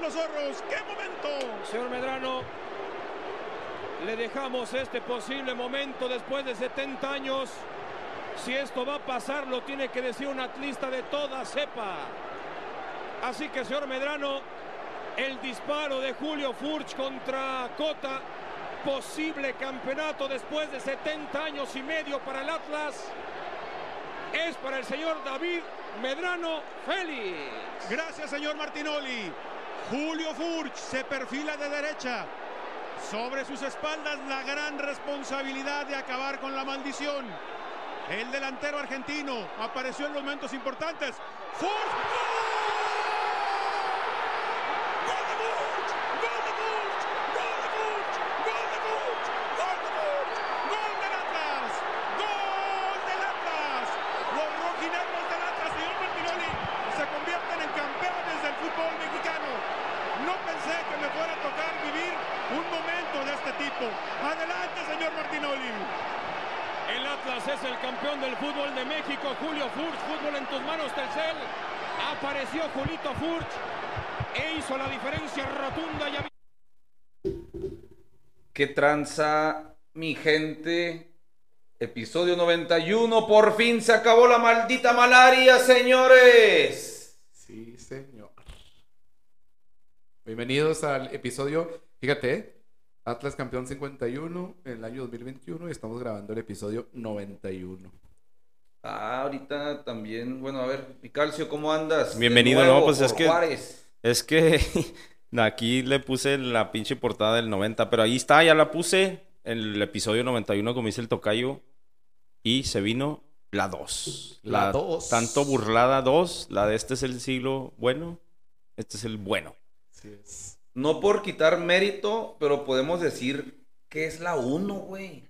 de los zorros. ¡Qué momento! Señor Medrano, le dejamos este posible momento después de 70 años. Si esto va a pasar, lo tiene que decir un atlista de toda cepa. Así que, señor Medrano, el disparo de Julio Furch contra Cota, posible campeonato después de 70 años y medio para el Atlas, es para el señor David Medrano Félix. Gracias, señor Martinoli. Julio Furch se perfila de derecha. Sobre sus espaldas la gran responsabilidad de acabar con la maldición. El delantero argentino apareció en momentos importantes. ¡Furch! ¡Gol! ¡Gol de Furch! ¡Gol de Furch! ¡Gol de Furch! ¡Gol de Furch! ¡Gol de Furch! ¡Gol del Atlas! ¡Gol del Atlas! Los rojinegros del Atlas, señor Martinoli, se convierten en campeones del fútbol mexicano. No pensé que me fuera a tocar vivir un momento de este tipo. Adelante, señor Martinoli. El Atlas es el campeón del fútbol de México. Julio Furch, fútbol en tus manos, Telcel. Apareció E hizo la diferencia rotunda. Ya ¿Qué tranza, mi gente? Episodio 91. Por fin se acabó la maldita malaria, señores. Sí, señor. Bienvenidos al episodio, fíjate, Atlas campeón 51 en el año 2021 y estamos grabando el episodio 91. Ah, ahorita también. Bueno, a ver, mi calcio, ¿cómo andas? Bienvenido, nuevo no, pues es que- Juárez. Es que aquí le puse la pinche portada del 90, pero ahí está, ya la puse en el episodio 91, como dice el tocayo, y se vino la 2. La dos. Tanto burlada 2, la de este es el siglo bueno, este es el bueno. Así es. No por quitar mérito, pero podemos decir que es la 1, güey.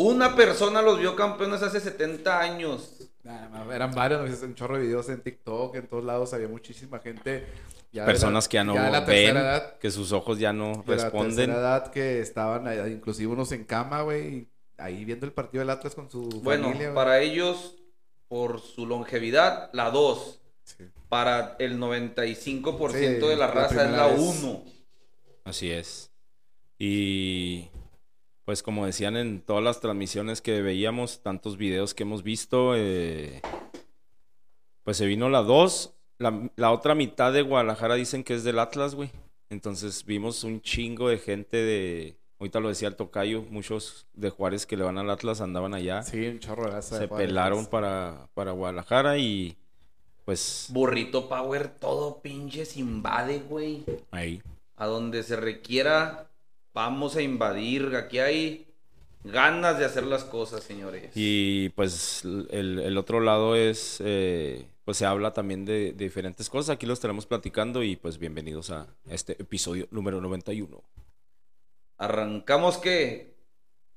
Una persona los vio campeones hace 70 años. Más, eran varios, ¿no? un chorro de videos en TikTok, en todos lados había muchísima gente. ya Personas la- que ya no la ven, edad, que sus ojos ya no de la responden. tercera edad que estaban inclusive unos en cama, güey, ahí viendo el partido del Atlas con su Bueno, familia. para ellos, por su longevidad, la 2. Sí. Para el 95% Sí, de la la raza es primera la vez. 1. Así es. Y pues como decían en todas las transmisiones que veíamos, tantos videos que hemos visto, eh, pues se vino la 2. La, la otra mitad de Guadalajara dicen que es del Atlas, güey. Entonces vimos un chingo de gente de... Ahorita lo decía el tocayo, muchos de Juárez que le van al Atlas andaban allá. Sí, un chorro de de se Juárez. pelaron para, para Guadalajara y pues Burrito Power, todo pinches invade, güey. ahí. A donde se requiera, vamos a invadir. Aquí hay ganas de hacer las cosas, señores. Y pues el, el otro lado es, eh, pues se habla también de, de diferentes cosas. Aquí lo estaremos platicando y pues bienvenidos a este episodio número 91. Arrancamos que.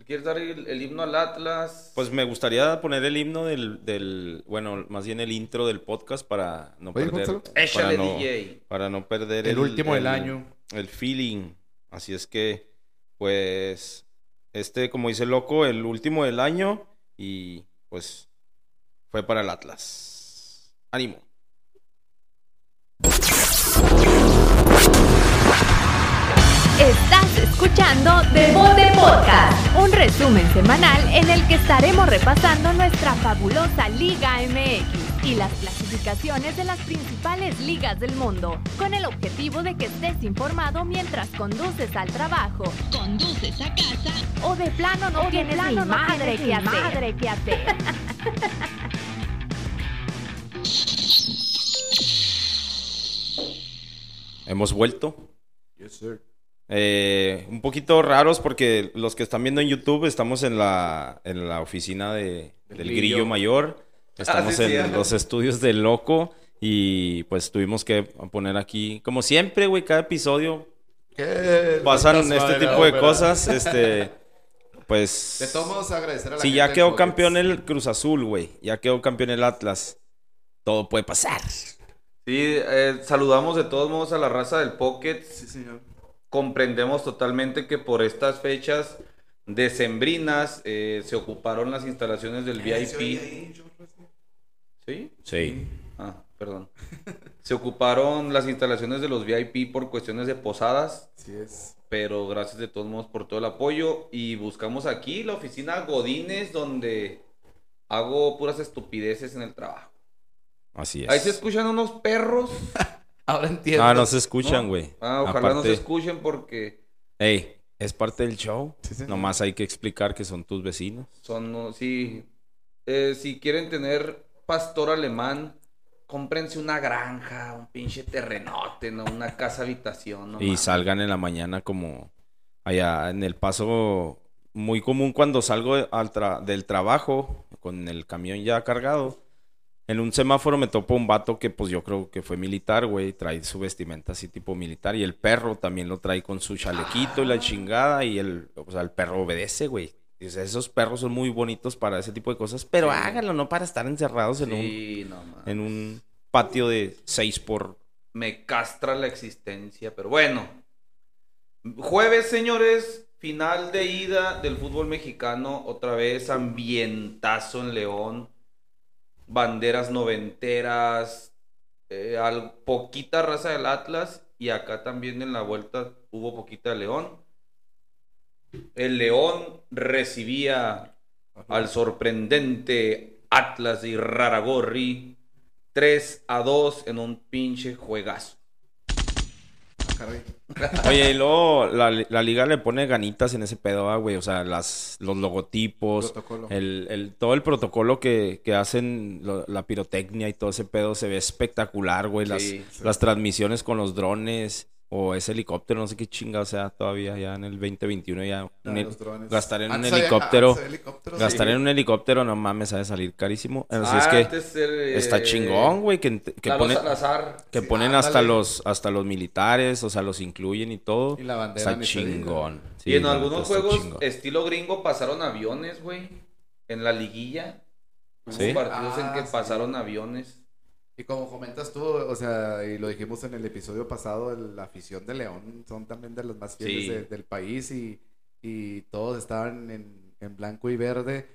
¿Quieres dar el, el himno al Atlas? Pues me gustaría poner el himno del, del, bueno, más bien el intro del podcast para no Oye, perder, para no, DJ. para no perder El último del año. el feeling. Así es que, pues, este, como dice loco, el último del año y pues fue para el Atlas. Ánimo. Estás escuchando Devote Podcast, un resumen semanal en el que estaremos repasando nuestra fabulosa Liga MX y las clasificaciones de las principales ligas del mundo, con el objetivo de que estés informado mientras conduces al trabajo, conduces a casa o de plano no tienes ni madre que hacer. madre que hacer. Hemos vuelto. Yes, sir. Eh, un poquito raros porque los que están viendo en YouTube estamos en la, en la oficina de, Del del Grillo. Grillo Mayor. Estamos sí, sí, en los estudios del Loco y pues tuvimos que poner aquí, como siempre, güey, cada episodio ¿Qué? pasan Fantasma este de tipo de ópera. cosas. Este, pues... De todos modos, agradecer a la Si gente ya de quedó campeón el Cruz Azul, güey. Ya quedó campeón el Atlas. Todo puede pasar. Sí, eh, saludamos de todos modos a la raza del Pocket. Sí, señor. Comprendemos totalmente que por estas fechas decembrinas eh, se ocuparon las instalaciones del Eh, ¿se oye VIP. ¿Sí? Sí. Ah, perdón. Se ocuparon las instalaciones de los VIP por cuestiones de posadas, Así es. pero gracias de todos modos por todo el apoyo y buscamos aquí la oficina Godines donde hago puras estupideces en el trabajo. Así es. Ahí se escuchan unos perros. Ahora entiendo. Ah, no se escuchan, güey. Ah, ojalá no se escuchen porque Ey, es parte del show. Sí, señor. Nomás hay que explicar que son tus vecinos. son, no, sí. Eh, si quieren tener pastor alemán, cómprense una granja, un pinche terrenote, ¿no? Una casa habitación, ¿no? y mames. salgan en la mañana como allá en el paso muy común cuando salgo al tra- del trabajo con el camión ya cargado. En un semáforo me topo un vato que pues yo creo que fue militar, güey, trae su vestimenta así tipo militar y el perro también lo trae con su chalequito y la chingada y el, o sea, el perro obedece, güey. Esos perros son muy bonitos para ese tipo de cosas, pero Sí. háganlo, no para estar encerrados en, un, Sí, no mames. en un patio de 6 por... Me castra la existencia, pero bueno. Jueves, señores, final de ida del fútbol mexicano, otra vez ambientazo en León, banderas noventeras, eh, al- poquita raza del Atlas y acá también en la vuelta hubo poquita de León. El León recibía al sorprendente Atlas de Iraragorri 3 a 2 en un pinche juegazo. Ah. Oye, y luego la, la liga le pone ganitas en ese pedo, ah, güey. O sea, las, los logotipos, el, el- todo el protocolo que, que hacen, lo- la pirotecnia y todo ese pedo se ve espectacular, güey. Las, Sí, sí. las transmisiones con los drones o ese helicóptero, no sé qué chinga, o sea, todavía ya en el 2021 ya. un Ah, gastar en un Antes helicóptero. había Gastar sí. en un helicóptero, no mames, ha de salir carísimo. Así es Ah, que antes el, eh, está chingón, güey, que, que Lalo pone- Salazar. que Sí, ponen hasta los, hasta los militares, o sea, los incluyen y todo. Y la bandera Está chingón. y en algunos juegos, chingón. estilo gringo, pasaron aviones, güey. En la liguilla. Hubo partidos en Ah, que sí. pasaron aviones. Y como comentas tú, o sea, y lo dijimos en el episodio pasado, la afición de León son también de los más fieles Sí. de- del país y, y todos estaban en, en blanco y verde,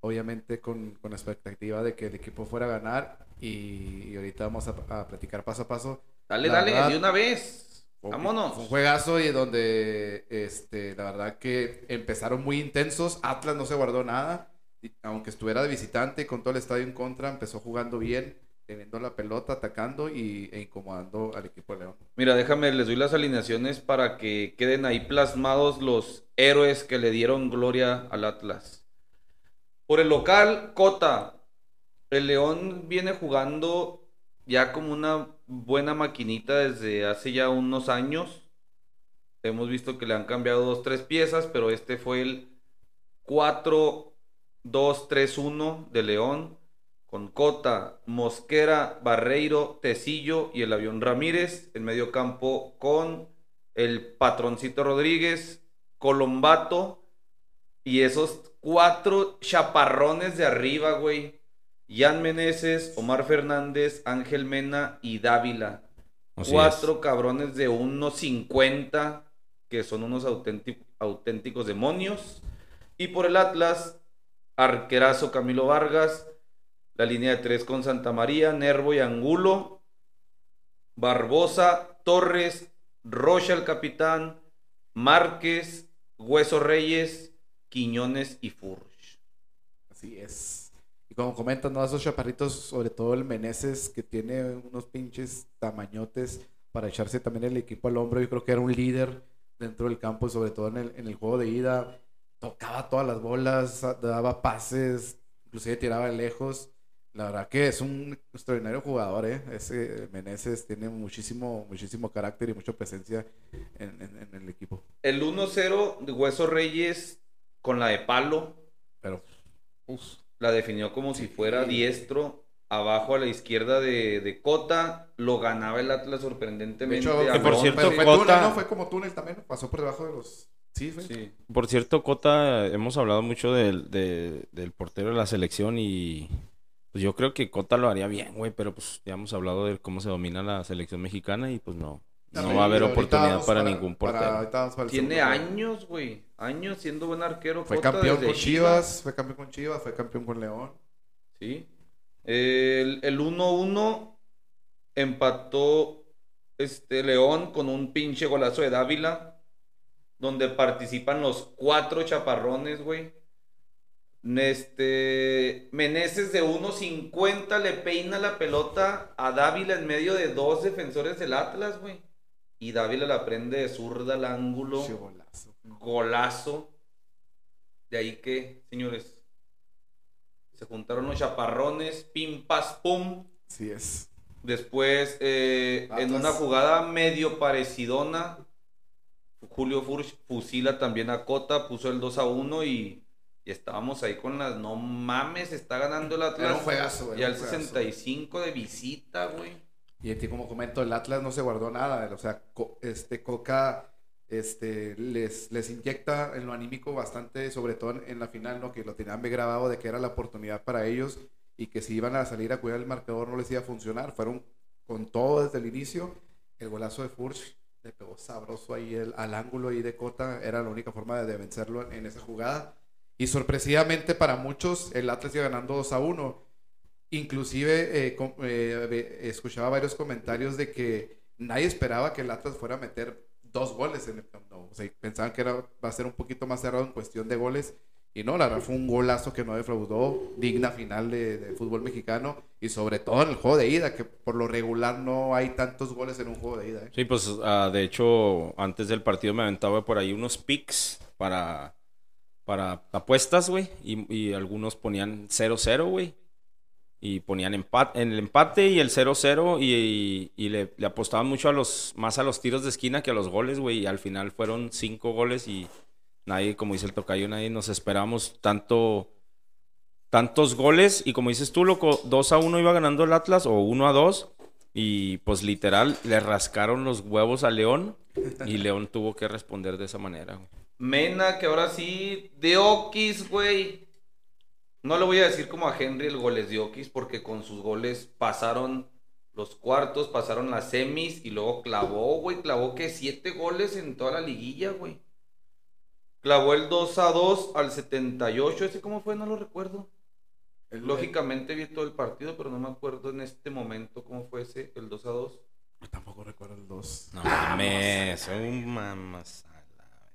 obviamente con, con expectativa de que el equipo fuera a ganar y, y ahorita vamos a, a platicar paso a paso. Dale, La dale, verdad, de una vez. Fue Vámonos. fue un juegazo y donde, este, la verdad que empezaron muy intensos. Atlas no se guardó nada. aunque estuviera de visitante y con todo el estadio en contra, empezó jugando bien, teniendo la pelota, atacando y, e incomodando al equipo de León. Mira, déjame, les doy las alineaciones para que queden ahí plasmados los héroes que le dieron gloria al Atlas. Por el local, Cota. El León viene jugando ya como una buena maquinita desde hace ya unos años. Hemos visto que le han cambiado dos, tres piezas, pero este fue el 4-2-3-1 de León con Cota, Mosquera, Barreiro, Tecillo y el avión Ramírez. En medio campo con el patroncito Rodríguez, Colombato y esos cuatro chaparrones de arriba, güey. Jan Meneses, Omar Fernández, Ángel Mena y Dávila. Así cuatro cabrones de 1.50 que son unos auténti- auténticos demonios. Y por el Atlas, arquerazo Camilo Vargas, la línea de tres con Santa María, Nervo y Angulo, Barbosa, Torres, Rocha el capitán, Márquez, Hueso Reyes, Quiñones y Furch. Así es. Y como comentan, ¿no? esos chaparritos, sobre todo el Meneses, que tiene unos pinches tamañotes para echarse también el equipo al hombro. Yo creo que era un líder dentro del campo, sobre todo en el, en el juego de ida. Tocaba todas las bolas, daba pases, inclusive tiraba lejos. La verdad que es un extraordinario jugador, ¿eh? Ese Meneses tiene muchísimo, muchísimo carácter y mucha presencia en, en- en el equipo. El 1-0 de Hueso Reyes con la de palo, Pero, la definió como si fuera Sí. diestro. Abajo a la izquierda de, de Cota, lo ganaba el Atlas de sorprendentemente. hecho, a Que por cierto, fue Cota- túnel, ¿no? Fue como túnel también, pasó por debajo de los... Sí, fue. Sí. Por cierto, Cota, hemos hablado mucho del, de- del portero de la selección y pues yo creo que Cota lo haría bien, güey, pero pues ya hemos hablado de cómo se domina la selección mexicana y pues no, no va a haber oportunidad para, ningún portero. para Tiene años, güey. Años siendo buen arquero. Fue Cota campeón desde con Chivas, fue campeón con Chivas, fue campeón con León. Sí. El el 1-1 Empató este León con un pinche golazo de Dávila. Donde participan los cuatro chaparrones, güey. Este. Meneses de 1.50 le peina la pelota a Dávila en medio de dos defensores del Atlas, güey. Y Dávila la prende de zurda al ángulo. Golazo. Golazo. De ahí que, señores. Se juntaron los chaparrones. Pim, pas, pum. Sí es. Después, eh, en una jugada medio parecidona, Julio Furch fusila también a Cota, puso el 2 a 1 y, y estábamos ahí con las no mames, está ganando el Atlas. Era un juegazo, güey, Y al un juegazo. 65 de visita, güey. Y en ti, como comento, el Atlas no se guardó nada. O sea, Co- este Coca este, les, les inyecta en lo anímico bastante, sobre todo en, la final, ¿no? Que lo tenían grabado de que era la oportunidad para ellos y que si iban a salir a cuidar el marcador no les iba a funcionar. Fueron con todo desde el inicio. El golazo de Furch le pegó sabroso ahí el- al ángulo ahí de Cota. Era la única forma de, de vencerlo en, en esa jugada. Y sorpresivamente para muchos, el Atlas iba ganando 2 a 1. Inclusive eh, com- eh, escuchaba varios comentarios de que nadie esperaba que el Atlas fuera a meter dos goles en el Nou. O sea, pensaban que era, va a ser un poquito más cerrado en cuestión de goles. Y no, la verdad fue un golazo que no defraudó, digna final de, de fútbol mexicano. Y sobre todo en el juego de ida, que por lo regular no hay tantos goles en un juego de ida. ¿eh? Sí, pues ah, de hecho, antes del partido me aventaba por ahí unos picks para, para apuestas, güey. Y, algunos ponían 0-0, güey. Y ponían empate, en el empate y el 0-0 y, le, apostaban mucho a los, más a los tiros de esquina que a los goles, güey. Y al final fueron cinco goles y nadie, como dice el tocayo, nadie nos esperábamos tanto, tantos goles. Y como dices tú, loco, 2 a 1 iba ganando el Atlas o 1 a 2. Y pues literal le rascaron los huevos a León y León tuvo que responder de esa manera. güey. Mena, que ahora sí, de Oquis, güey. No le voy a decir como a Henry el goles de Oquis, porque con sus goles pasaron los cuartos, pasaron las semis y luego clavó, güey. Clavó que siete goles en toda la liguilla, güey. Clavó el 2 a 2 al 78. ¿Ese cómo fue? No lo recuerdo. El- Lógicamente vi todo el partido, pero no me acuerdo en este momento cómo fue ese, el 2 a 2. Tampoco recuerdo el 2. No mames, un mamasala.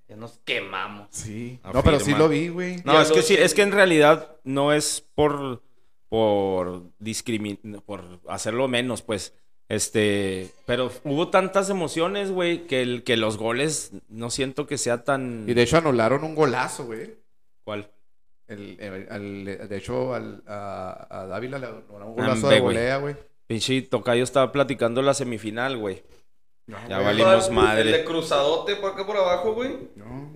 Ya nos quemamos. Sí. Afirma. No, pero sí lo vi, güey. No, Ya es que sí, es que en realidad no es por por discrimin por hacerlo menos, pues. Este, pero hubo tantas emociones, güey, que el que los goles no siento que sea tan Y de hecho anularon un golazo, güey. ¿Cuál? El, el- de hecho, al, a, a Dávila le anularon un golazo Ambe, de volea, güey. Pinche Tocayo estaba platicando la semifinal, güey. Ya güey. valimos El madre. de cruzadote por acá por abajo, güey. No.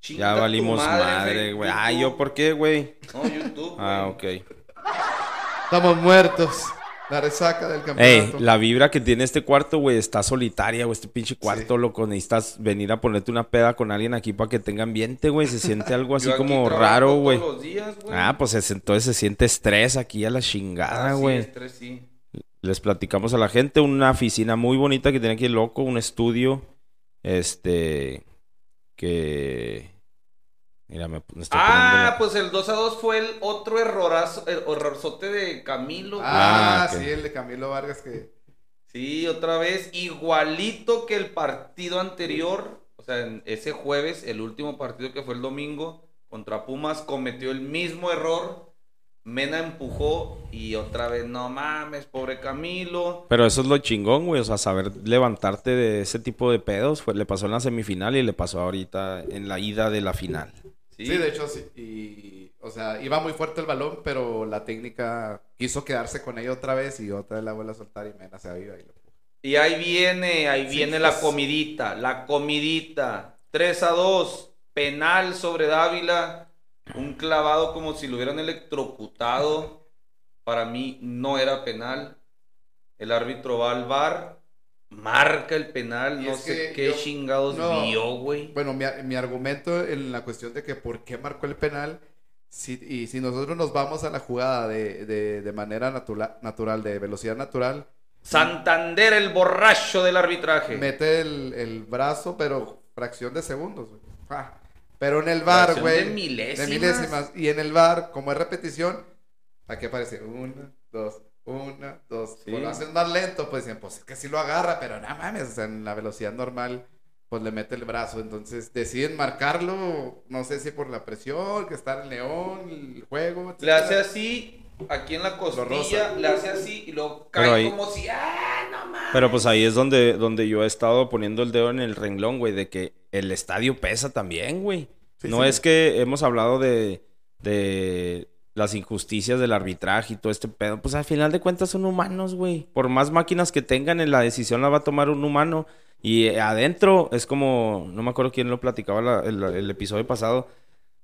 Chinga Ya valimos madre, güey. Ah, ¿yo por qué, güey? No, YouTube. Ah, güey. ok. Estamos muertos. La resaca del Ey, campeonato. la vibra que tiene este cuarto, güey, está solitaria, güey. Este pinche cuarto, Sí. loco. Necesitas venir a ponerte una peda con alguien aquí para que tenga ambiente, güey. Se siente algo así como raro, todos güey. los días, güey. Ah, pues es- entonces se siente estrés aquí a la chingada, Ah, sí, güey. estrés, sí. Les platicamos a la gente una oficina muy bonita que tiene aquí el loco, un estudio, este, que... Mira, me, me Ah, la- pues el 2 a 2 fue el otro errorazo, el horrorzote de Camilo. Ah, Ah, sí, el de Camilo Vargas que... Sí, otra vez, igualito que el partido anterior, o sea, en ese jueves, el último partido que fue el domingo, contra Pumas, cometió el mismo error. Mena empujó y otra vez, no mames, pobre Camilo. Pero eso es lo chingón, güey. O sea, saber levantarte de ese tipo de pedos. Fue, le pasó en la semifinal y le pasó ahorita en la ida de la final. Sí, Sí, de hecho, sí. Y, o sea, iba muy fuerte el balón, pero la técnica quiso quedarse con ella otra vez y otra vez la vuelve a soltar y Mena se aviva y lo. Y ahí viene, ahí Sí, viene pues. la comidita, la comidita. 3 a 2, penal sobre Dávila. Un clavado como si lo hubieran electrocutado. Para mí no era penal. El árbitro va al bar, marca el penal. Y No sé qué yo- chingados no. vio, güey. Bueno, mi, mi argumento en la cuestión de que por qué marcó el penal, si, y si nosotros nos vamos a la jugada de, de, de manera natura- natural, de velocidad natural, Santander, el borracho del arbitraje. mete el, el brazo, pero fracción de segundos. güey. Ah, Pero en el bar, güey. de milésimas. de milésimas. Y en el bar, como es repetición, aquí aparece una, dos, Una, dos. Sí. Lo hacen más lento, pues dicen, pues es que sí lo agarra, pero no mames, o sea, en la velocidad normal, pues le mete el brazo. Entonces deciden marcarlo, no sé si por la presión, que está en León, el juego. Le hace así, aquí en la rosa. costilla, le hace así y luego Pero cae ahí- como si, ¡ah, no mames! Pero pues ahí es donde, donde yo he estado poniendo el dedo en el renglón, güey, de que el estadio pesa también, güey. Sí, no sí. es que hemos hablado de, de las injusticias del arbitraje y todo este pedo. Pues al final de cuentas son humanos, güey. Por más máquinas que tengan, en la decisión la va a tomar un humano. Y eh, adentro es como, no me acuerdo quién lo platicaba la- el, el episodio pasado,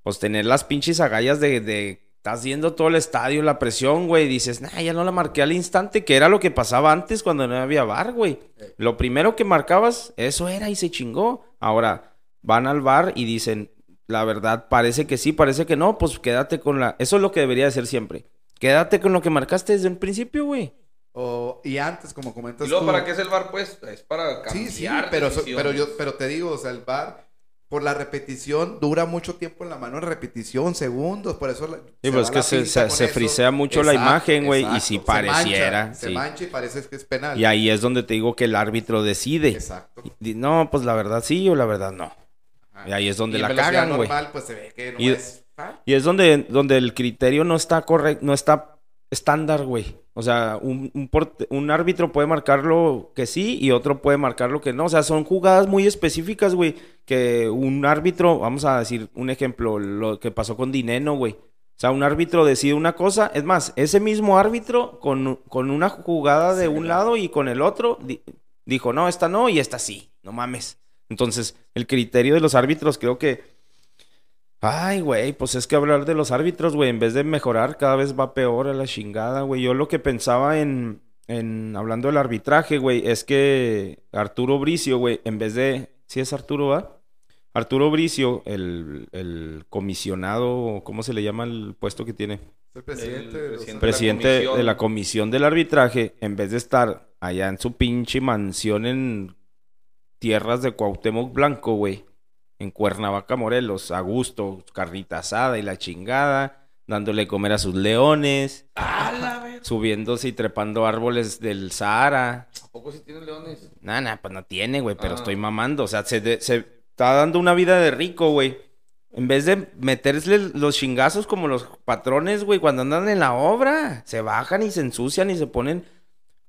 pues tener las pinches agallas de, de estás viendo todo el estadio, la presión, güey, y dices, nah, ya no la marqué al instante, que era lo que pasaba antes cuando no había bar, güey. Lo primero que marcabas, eso era y se chingó. Ahora, van al bar y dicen, la verdad, parece que sí, parece que no, pues quédate con la... Eso es lo que debería de ser siempre. Quédate con lo que marcaste desde un principio, güey. O- y antes, como comentas ¿Y luego tú- para qué es el bar, pues? Es para cambiar Sí, sí, pero, pero, yo, pero te digo, o sea, el bar, por la repetición, dura mucho tiempo en la mano en repetición, segundos, por eso... la- Sí, pues es que se- se- frisea mucho la imagen, güey, y si Se pareciera, Se mancha y parece que es penal. Y ahí es donde te digo que el árbitro decide. Exacto. Y No, pues la verdad sí o la verdad no. Ajá. Y ahí es donde Y la cagan, güey. pues se ve que no Y- es... Y es donde, donde el criterio no está correcto, no está estándar, güey. O sea, un, un, árbitro puede marcarlo que sí y otro puede marcarlo que no. O sea, son jugadas muy específicas, güey. Que un árbitro, vamos a decir un ejemplo, lo que pasó con Dineno, güey. O sea, un árbitro decide una cosa. Es más, ese mismo árbitro con, con una jugada de un lado y con el otro di- dijo, no, esta no y esta sí. No mames. Entonces, el criterio de los árbitros creo que Ay, güey, pues es que hablar de los árbitros, güey, en vez de mejorar, cada vez va peor a la chingada, güey. Yo lo que pensaba en, en hablando del arbitraje, güey, es que Arturo Bricio, güey, en vez de. ¿Sí es Arturo, va? Arturo Bricio, el, el comisionado, ¿cómo se le llama el puesto que tiene? el presidente, El de los- presidente. Presidente comisión. de la comisión del arbitraje, en vez de estar allá en su pinche mansión en tierras de Cuauhtémoc Blanco, güey, en Cuernavaca, Morelos, a gusto, carnita asada y la chingada, dándole comer a sus leones, subiéndose y trepando árboles del Sahara. ¿A poco sí tienen leones? Nah, nah, pues no tiene, güey, pero Ah. estoy mamando. O sea, se, de- se está dando una vida de rico, güey. En vez de meterle los chingazos como los patrones, güey, cuando andan en la obra, se bajan y se ensucian y se ponen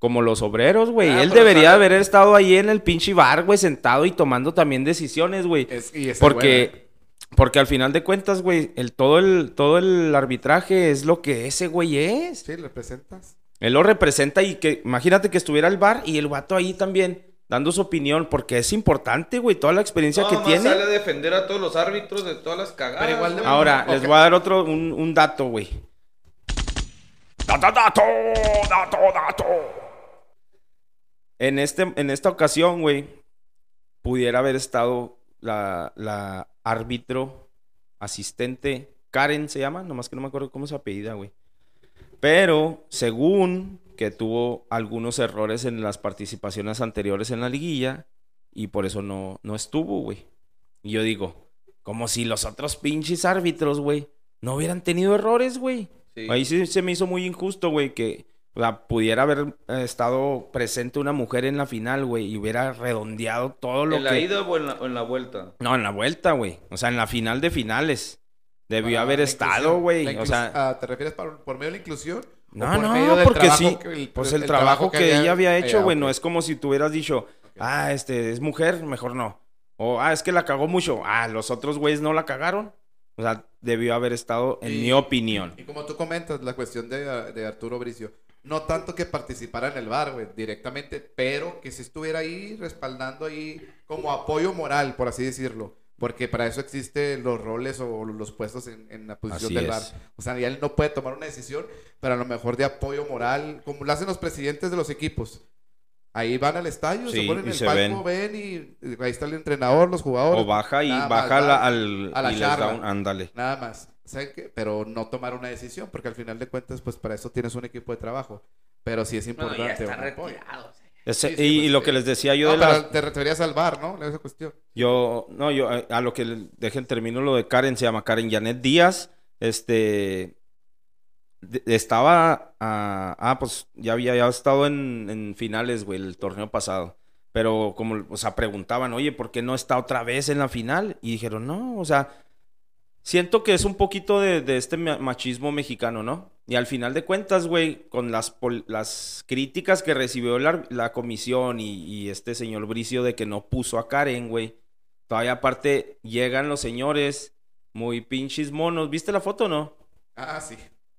como los obreros, güey. Ah, Él debería sale- haber estado ahí en el pinche bar, güey, sentado y tomando también decisiones, güey. Es- y esa Porque, porque al final de cuentas, güey, el, todo, el, todo el arbitraje es lo que ese güey es. Sí, representas. Él lo representa y que, imagínate que estuviera el bar y el vato ahí también dando su opinión, porque es importante, güey, toda la experiencia No, que tiene. sale a defender a todos los árbitros de todas las cagadas. Pero igual de- güey. Ahora, les voy a dar otro, un, un dato, güey. ¡Dato, dato! ¡Dato, dato! En, este, en esta ocasión, güey, pudiera haber estado la, la árbitro asistente, Karen se llama, nomás que no me acuerdo cómo se apellida, güey. Pero, según que tuvo algunos errores en las participaciones anteriores en la liguilla, y por eso no, no estuvo, güey. Y yo digo, como si los otros pinches árbitros, güey, no hubieran tenido errores, güey. Sí. Ahí sí se me hizo muy injusto, güey, que o sea, pudiera haber eh, estado presente una mujer en la final, güey, y hubiera redondeado todo lo ¿En la que... ida o en la, o en la vuelta? No, en la vuelta, güey. O sea, en la final de finales. Debió Para haber estado, güey. O sea, ah, ¿Te refieres por, por medio de la inclusión? ¿O no, por no, porque sí. que- el- pues el el, trabajo, que, ella había hecho, güey, no es como si tú hubieras dicho, ah, este, es mujer, mejor no. O, ah, es que la cagó mucho. Ah, los otros güeyes no la cagaron. O sea, debió haber estado, en Y- mi opinión. Y como tú comentas, la cuestión de, de Arturo Bricio, no tanto que participara en el bar, güey, directamente, pero que si estuviera ahí respaldando ahí como apoyo moral, por así decirlo. Porque para eso existen los roles o los puestos en, en la posición Así del es. bar. O sea, ya él no puede tomar una decisión, pero a lo mejor de apoyo moral, como lo hacen los presidentes de los equipos. Ahí van al estadio, Sí, se ponen en el palco, ven, y, y ahí está el entrenador, los jugadores. O baja y Nada más, baja va la- al, a la y charla. ándale. Nada más. ¿Saben qué? Pero no tomar una decisión, porque al final de cuentas, pues para eso tienes un equipo de trabajo. Pero sí es No, importante. ya está retirado. Ese- Sí, sí, y, pues, y lo que les decía yo No, de las... te referías al bar, ¿no? Esa cuestión. Yo, no, yo a, a lo que le- dejen termino lo de Karen, se llama Karen Janet Díaz. Este, de- estaba, ah, ah, pues ya había ya estado en, en finales, güey, el torneo pasado. Pero como, o sea, preguntaban, oye, ¿por qué no está otra vez en la final? Y dijeron, no, o sea, siento que es un poquito de, este ma- machismo mexicano, ¿no? Y al final de cuentas, güey, con las, las críticas que recibió la, comisión y, y este señor Bricio de que no puso a Karen, güey. Todavía aparte llegan los señores muy pinches monos. ¿Viste la foto o no? Ah, sí.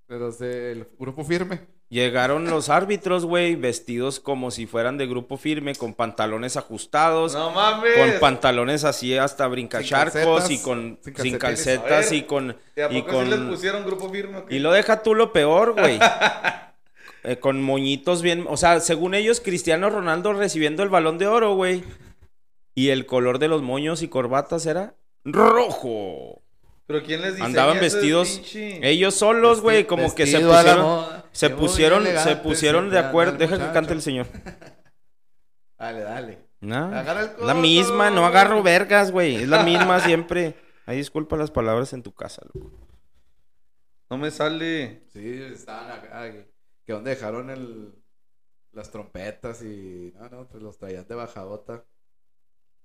De los del grupo firme. Llegaron los árbitros, güey, vestidos como si fueran de grupo firme, con pantalones ajustados, No mames. con pantalones así hasta brincacharcos y con sin calcetas ver, y con ¿Y a y poco sí les con pusieron grupo firme? y lo deja tú lo peor, güey. Eh, con moñitos bien, o sea, según ellos Cristiano Ronaldo recibiendo el Balón de Oro, güey. Y el color de los moños y corbatas era rojo. ¿Pero quién les diseña Andaban vestidos ellos solos, güey, como que se pusieron se pusieron se pusieron de acuerdo. Deja que cante el señor. Dale, dale. No, Agarra el la misma, no agarro vergas, güey. Es la misma siempre. Ahí disculpa las palabras en tu casa, loco. No me sale. Sí, estaban acá. Que, donde dejaron el, las trompetas y. No, no, pues los traían de bajadota.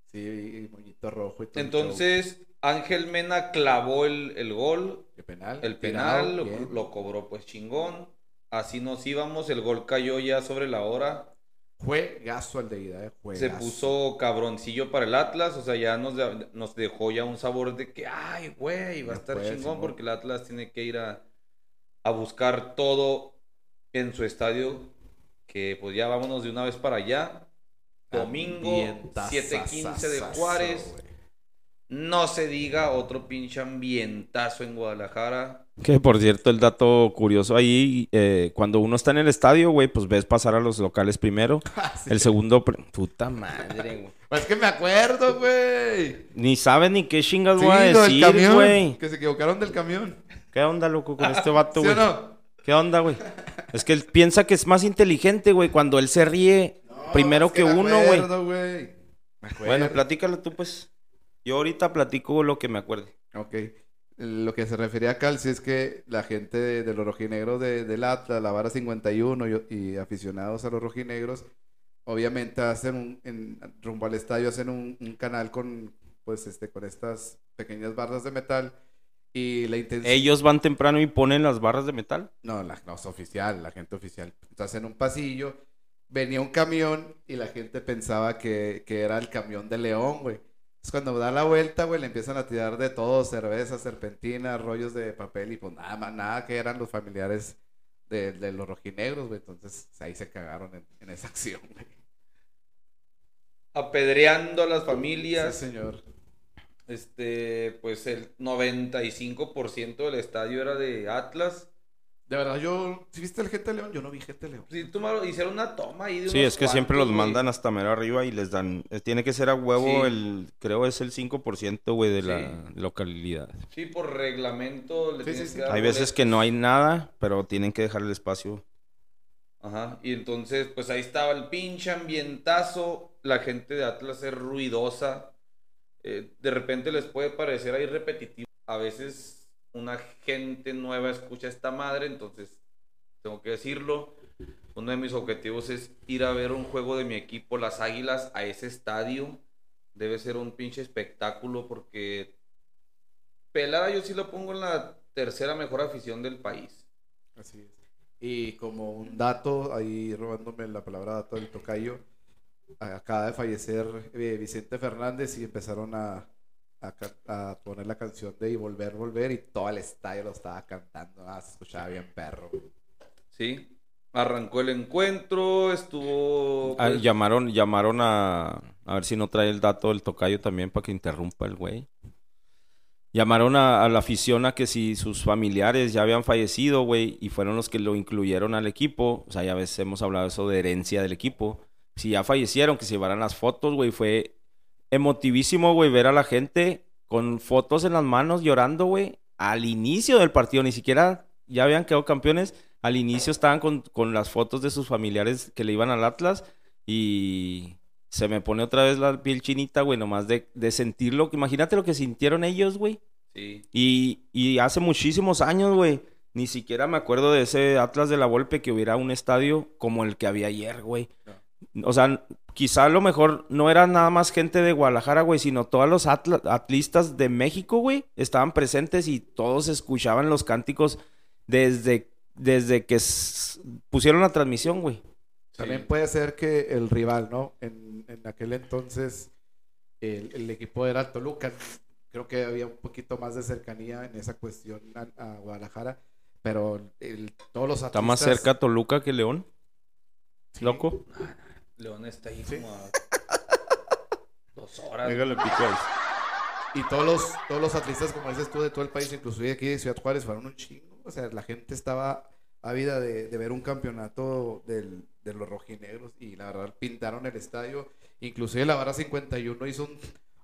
Sí, y moñito rojo y todo. Entonces, Ángel Mena clavó el, el gol, ¿Qué penal? el Tirado, penal, lo, cobró pues chingón. Así nos íbamos, el gol cayó ya sobre la hora. Juegazo al de ida, eh. Se puso cabroncillo para el Atlas, o sea, ya nos, de- nos dejó ya un sabor de que, ay, güey, va a estar chingón porque el Atlas tiene que ir a, a buscar todo en su estadio, que pues ya vámonos de una vez para allá. Domingo, Ambientazazazazo, 7:15 de Juárez. No se diga otro pinche ambientazo en Guadalajara. Que por cierto, el dato curioso ahí, eh, cuando uno está en el estadio, güey, pues ves pasar a los locales primero. El segundo, puta madre, güey. Pues que me acuerdo, güey. Ni saben ni qué chingas Sí, voy a decir, güey. Que se equivocaron del camión. ¿Qué onda, loco, con este vato, ¿Sí o güey? no? ¿Qué onda, güey? Es que él piensa que es más inteligente, güey, cuando él se ríe No, primero es que, me uno, güey. Bueno, platícalo tú, pues. Yo ahorita platico lo que me acuerde. Ok. Lo que se refería a Cal, sí es que la gente de, de los rojinegros de, del Atlas, la Vara 51 y, y aficionados a los rojinegros, obviamente hacen un, en, rumbo al estadio, hacen un, un canal con, pues, este, con estas pequeñas barras de metal y la intención... Ellos van temprano y ponen las barras de metal. No, la, no es oficial, la gente oficial. Entonces en un pasillo venía un camión y la gente pensaba que, que era el camión de León, güey. Entonces cuando da la vuelta, güey, le empiezan a tirar de todo, cerveza, serpentina, rollos de papel y pues nada más, nada que eran los familiares de, de los rojinegros, güey. Entonces ahí se cagaron en, en esa acción, güey. Apedreando a las Sí, familias. señor. Este, pues el 95% del estadio era de Atlas. De verdad, yo, si viste el gente León, yo no vi gente León. Sí, tomaron, hicieron una toma ahí de Sí, es que siempre los güey. mandan hasta mero arriba y les dan. eh, Tiene que ser a huevo Sí. el. Creo es el 5%, güey, de la localidad. Sí, por reglamento le Sí, que dar Hay veces boletos. que no hay nada, pero tienen que dejar el espacio. Ajá, y entonces, pues ahí estaba el pinche ambientazo. La gente de Atlas es ruidosa. Eh, de repente les puede parecer ahí repetitivo. A veces una gente nueva escucha esta madre, entonces tengo que decirlo. Uno de mis objetivos es ir a ver un juego de mi equipo, las Águilas, a ese estadio. Debe ser un pinche espectáculo porque Pelada yo sí lo pongo en la tercera mejor afición del país. Así es. Y como un dato, ahí robándome la palabra dato del tocayo, acaba de fallecer eh, Vicente Fernández y empezaron a, a, a poner la canción de Y Volver, Volver y todo el estadio lo estaba cantando. Ah, se escuchaba bien perro. Sí. Arrancó el encuentro, estuvo. Ah, pues, llamaron llamaron a. A ver si no trae el dato del tocayo también para que interrumpa el güey. Llamaron a, a la afición a que si sus familiares ya habían fallecido, güey, y fueron los que lo incluyeron al equipo. O sea, ya ves, hemos hablado eso de herencia del equipo. Si ya fallecieron, que se llevaran las fotos, güey. Fue emotivísimo, güey, ver a la gente con fotos en las manos llorando, güey, al inicio del partido. Ni siquiera ya habían quedado campeones. Al inicio estaban con, con las fotos de sus familiares que le iban al Atlas. Y se me pone otra vez la piel chinita, güey, nomás de, de sentirlo. Imagínate lo que sintieron ellos, güey. Sí. Y, y hace muchísimos años, güey, Ni siquiera me acuerdo de ese Atlas de la Volpe que hubiera un estadio como el que había ayer, güey. O sea, quizá a lo mejor no era nada más gente de Guadalajara, güey, sino todos los atlistas de México, güey, estaban presentes y todos escuchaban los cánticos desde, desde que pusieron la transmisión, güey. También puede ser que el rival, ¿no? En, en aquel entonces el, el equipo era Toluca. Creo que había un poquito más de cercanía en esa cuestión a, a Guadalajara. Pero el- todos los Está más cerca Toluca que León. Sí. Loco. León está ahí Sí. como a dos horas. Y todos los, todos los atlistas, como dices tú, de todo el país, inclusive aquí de Ciudad Juárez, fueron un chingo. O sea, la gente estaba ávida de, de ver un campeonato del- de los rojinegros y la verdad pintaron el estadio. Inclusive la barra 51 hizo un,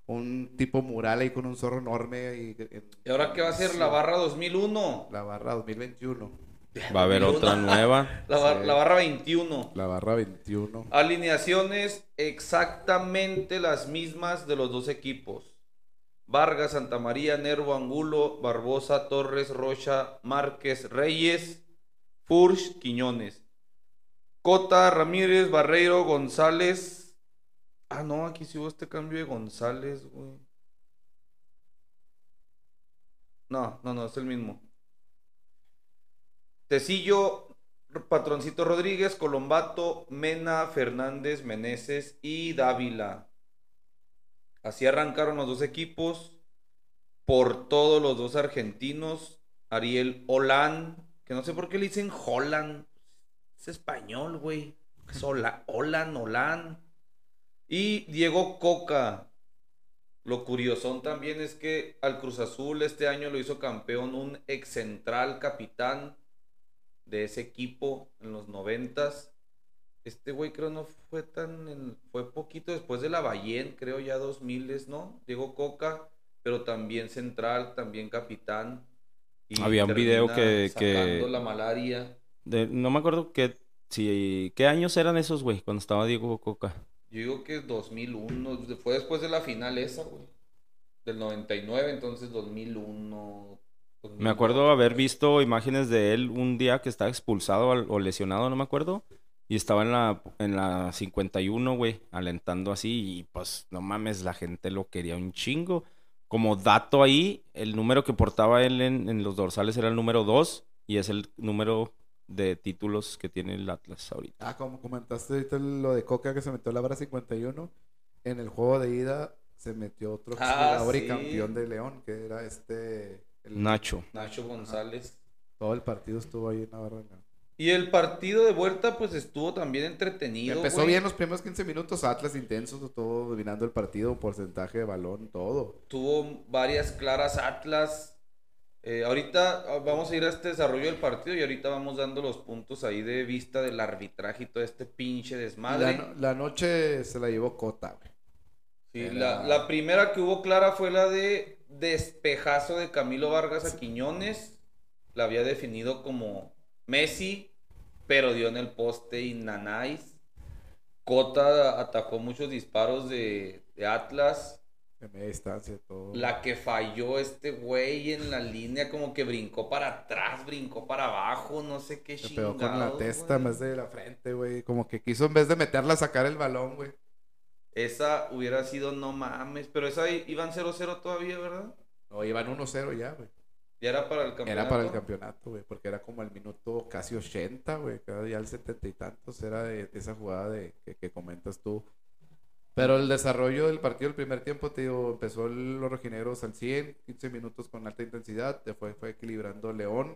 un tipo mural ahí con un zorro enorme. Y, en- ¿Y ahora qué va a ser la barra 2001? La barra 2021. Va a haber otra nueva. La, bar- Sí. la barra 21. La barra 21. Alineaciones exactamente las mismas de los dos equipos. Vargas, Santa María, Nervo, Angulo, Barbosa, Torres, Rocha, Márquez, Reyes, Furch, Quiñones. Cota, Ramírez, Barreiro, González. Ah, no, aquí sí hubo este cambio de González, güey. No, no, no, es el mismo. Tecillo, Patroncito Rodríguez, Colombato, Mena, Fernández, Meneses y Dávila. Así arrancaron los dos equipos. Por todos los dos argentinos. Ariel Olan, que no sé por qué le dicen Holland. Es español, güey. Es Olan, Olan. Y Diego Coca. Lo curiosón también es que al Cruz Azul este año lo hizo campeón un ex central capitán de ese equipo en los noventas. Este güey creo no fue tan, en- fue poquito después de la Ballén, creo ya 2000, ¿no? Diego Coca, pero también central, también capitán. Y Había un video que- que- la malaria. De- no me acuerdo qué, si, qué años eran esos, güey, cuando estaba Diego Coca. Yo digo que es 2001, fue después de la final esa, güey. Del 99, entonces 2001. Me acuerdo haber visto imágenes de él un día que estaba expulsado al- o lesionado, no me acuerdo. Y estaba en la, en la 51, güey, alentando así. Y pues, no mames, la gente lo quería un chingo. Como dato ahí, el número que portaba él en, en los dorsales era el número 2. Y es el número de títulos que tiene el Atlas ahorita. Ah, como comentaste ahorita lo de Coca que se metió a la barra 51. En el juego de ida se metió otro Ah, jugador y sí. campeón de León, que era este. El- Nacho. Nacho González. Todo el partido estuvo ahí en la barra. Y el partido de vuelta, pues estuvo también entretenido. Empezó güey. bien los primeros 15 minutos, Atlas intenso, todo dominando el partido, porcentaje de balón, todo. Tuvo varias claras Atlas. Eh, ahorita ah, vamos a ir a este desarrollo del partido y ahorita vamos dando los puntos ahí de vista del arbitraje y todo este pinche desmadre. La, no- la noche se la llevó Cota, güey. Sí, Era- la, la primera que hubo clara fue la de despejazo de Camilo Vargas a Quiñones. La había definido como Messi, pero dio en el poste y Nanáis. Cota atacó muchos disparos de, de Atlas. De media distancia, todo. La que falló este güey en la línea, como que brincó para atrás, brincó para abajo, no sé qué Se pegó con la testa en güey. vez de la frente, güey. Como que quiso en vez de meterla sacar el balón, güey. Esa hubiera sido no mames, pero esa iban 0-0 todavía, ¿verdad? No, iban 1-0 ya, güey. Ya era para el campeonato. Era para el campeonato, güey, porque era como el minuto casi 80, güey, cada día el setenta y tantos era de, de esa jugada de, que, que comentas tú. Pero el desarrollo del partido, el primer tiempo, te digo, empezó los rojinegros al 100, 15 minutos con alta intensidad, después fue equilibrando León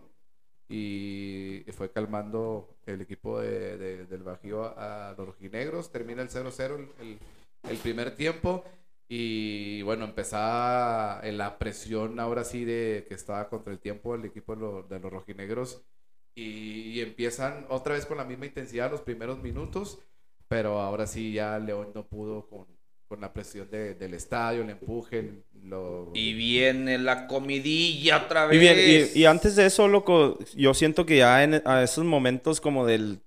y fue calmando el equipo de- de- del Bajío a, a los rojinegros, termina el 0-0 el, el- el primer tiempo y bueno, empezaba en la presión ahora sí de que estaba contra el tiempo el equipo de, lo- de los rojinegros y, y empiezan otra vez con la misma intensidad los primeros minutos, pero ahora sí ya León no pudo con, con la presión de- del estadio, el empuje, el- lo... Y viene la comidilla otra vez. Y bien, y, y antes de eso, loco, yo siento que ya en a esos momentos como del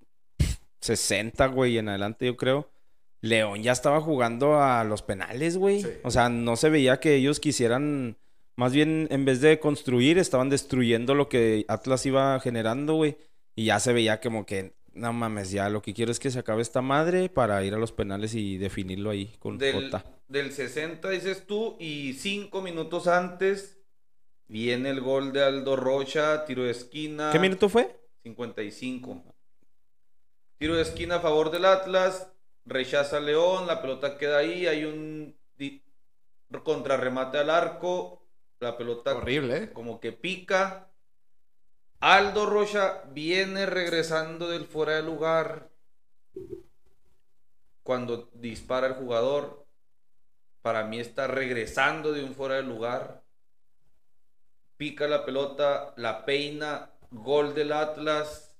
60, güey, en adelante, yo creo, León ya estaba jugando a los penales, güey. Sí. O sea, no se veía que ellos quisieran Más bien, en vez de construir, estaban destruyendo lo que Atlas iba generando, güey. Y ya se veía como que, no mames, ya lo que quiero es que se acabe esta madre para ir a los penales y definirlo ahí con Del, Jota. del 60 dices tú y cinco minutos antes viene el gol de Aldo Rocha, tiro de esquina. ¿Qué minuto fue? 55. Tiro de esquina a favor del Atlas, rechaza León, la pelota queda ahí, hay un contrarremate al arco, la pelota Horrible, ¿eh? como que pica. Aldo Rocha viene regresando del fuera de lugar cuando dispara el jugador. Para mí está regresando de un fuera de lugar. Pica la pelota, la peina, gol del Atlas.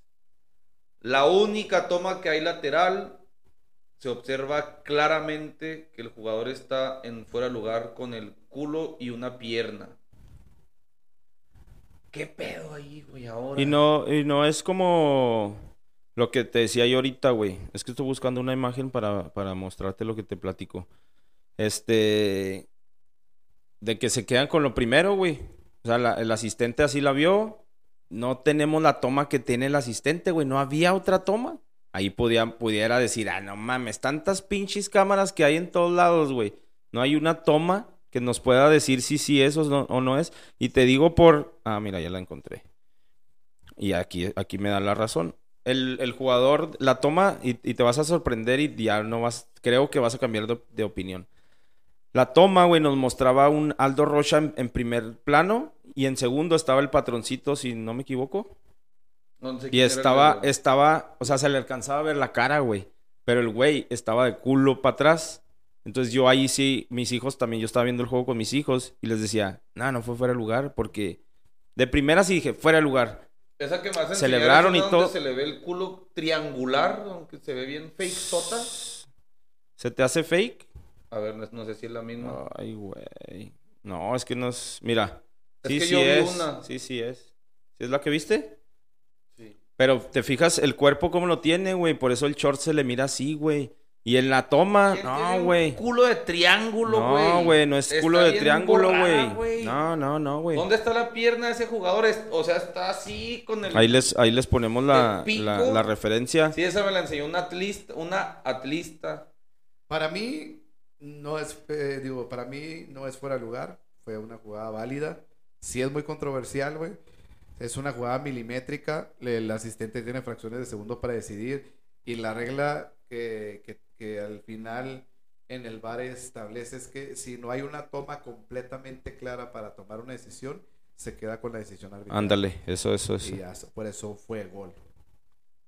La única toma que hay lateral, se observa claramente que el jugador está en fuera de lugar con el culo y una pierna. ¿Qué pedo ahí, güey, ahora? Y no, y no es como lo que te decía yo ahorita, güey. Es que estoy buscando una imagen para, para mostrarte lo que te platico. Este. De que se quedan con lo primero, güey. O sea, el asistente así la vio. No tenemos la toma que tiene el asistente, güey. No había otra toma. Ahí pudiera decir, ah, no mames, tantas pinches cámaras que hay en todos lados, güey. No hay una toma que nos pueda decir si sí o no, o no es. Y te digo por. Ah, mira, ya la encontré. Y aquí, aquí me da la razón. El, el jugador la toma y, te vas a sorprender y ya no vas. Creo que vas a cambiar de, de opinión. La toma, güey, nos mostraba un Aldo Rocha en primer plano y en segundo estaba el patroncito, si no me equivoco. No sé Y el estaba, estaba, o sea, se le alcanzaba a ver la cara, güey. Pero el güey estaba de culo para atrás. Entonces yo ahí sí, mis hijos también, yo estaba viendo el juego con mis hijos y les decía, no, no fue fuera de lugar porque de primera sí dije, fuera de lugar. Esa que Celebraron y todo. Se le ve el culo triangular, aunque se ve bien fake sota. ¿Se te hace fake? A ver, no, no sé si es la misma. Ay, güey. No, es que no es. Mira. Es sí, que sí yo vi es. una. Sí, sí es. ¿Sí es la que viste? Pero te fijas el cuerpo cómo lo tiene, güey. Por eso el short se le mira así, güey. Y en la toma, ¿Quién tiene no, güey. Culo de triángulo, güey. No, güey, no es Está culo de triángulo, güey. No, no, no, güey. ¿Dónde está la pierna de ese jugador? Es- O sea, está así con el. Ahí les, ahí les ponemos la, la referencia. Sí, esa me la enseñó una atlista. Una atlista. Para mí, no es, eh, digo, para mí no es fuera de lugar. Fue una jugada válida. Sí es muy controversial, güey. Es una jugada milimétrica. El asistente tiene fracciones de segundo para decidir. Y la regla que, que- que al final en el VAR establece es que si no hay una toma completamente clara para tomar una decisión, se queda con la decisión arbitral. Ándale, eso, eso, eso. Y ya, por eso fue gol.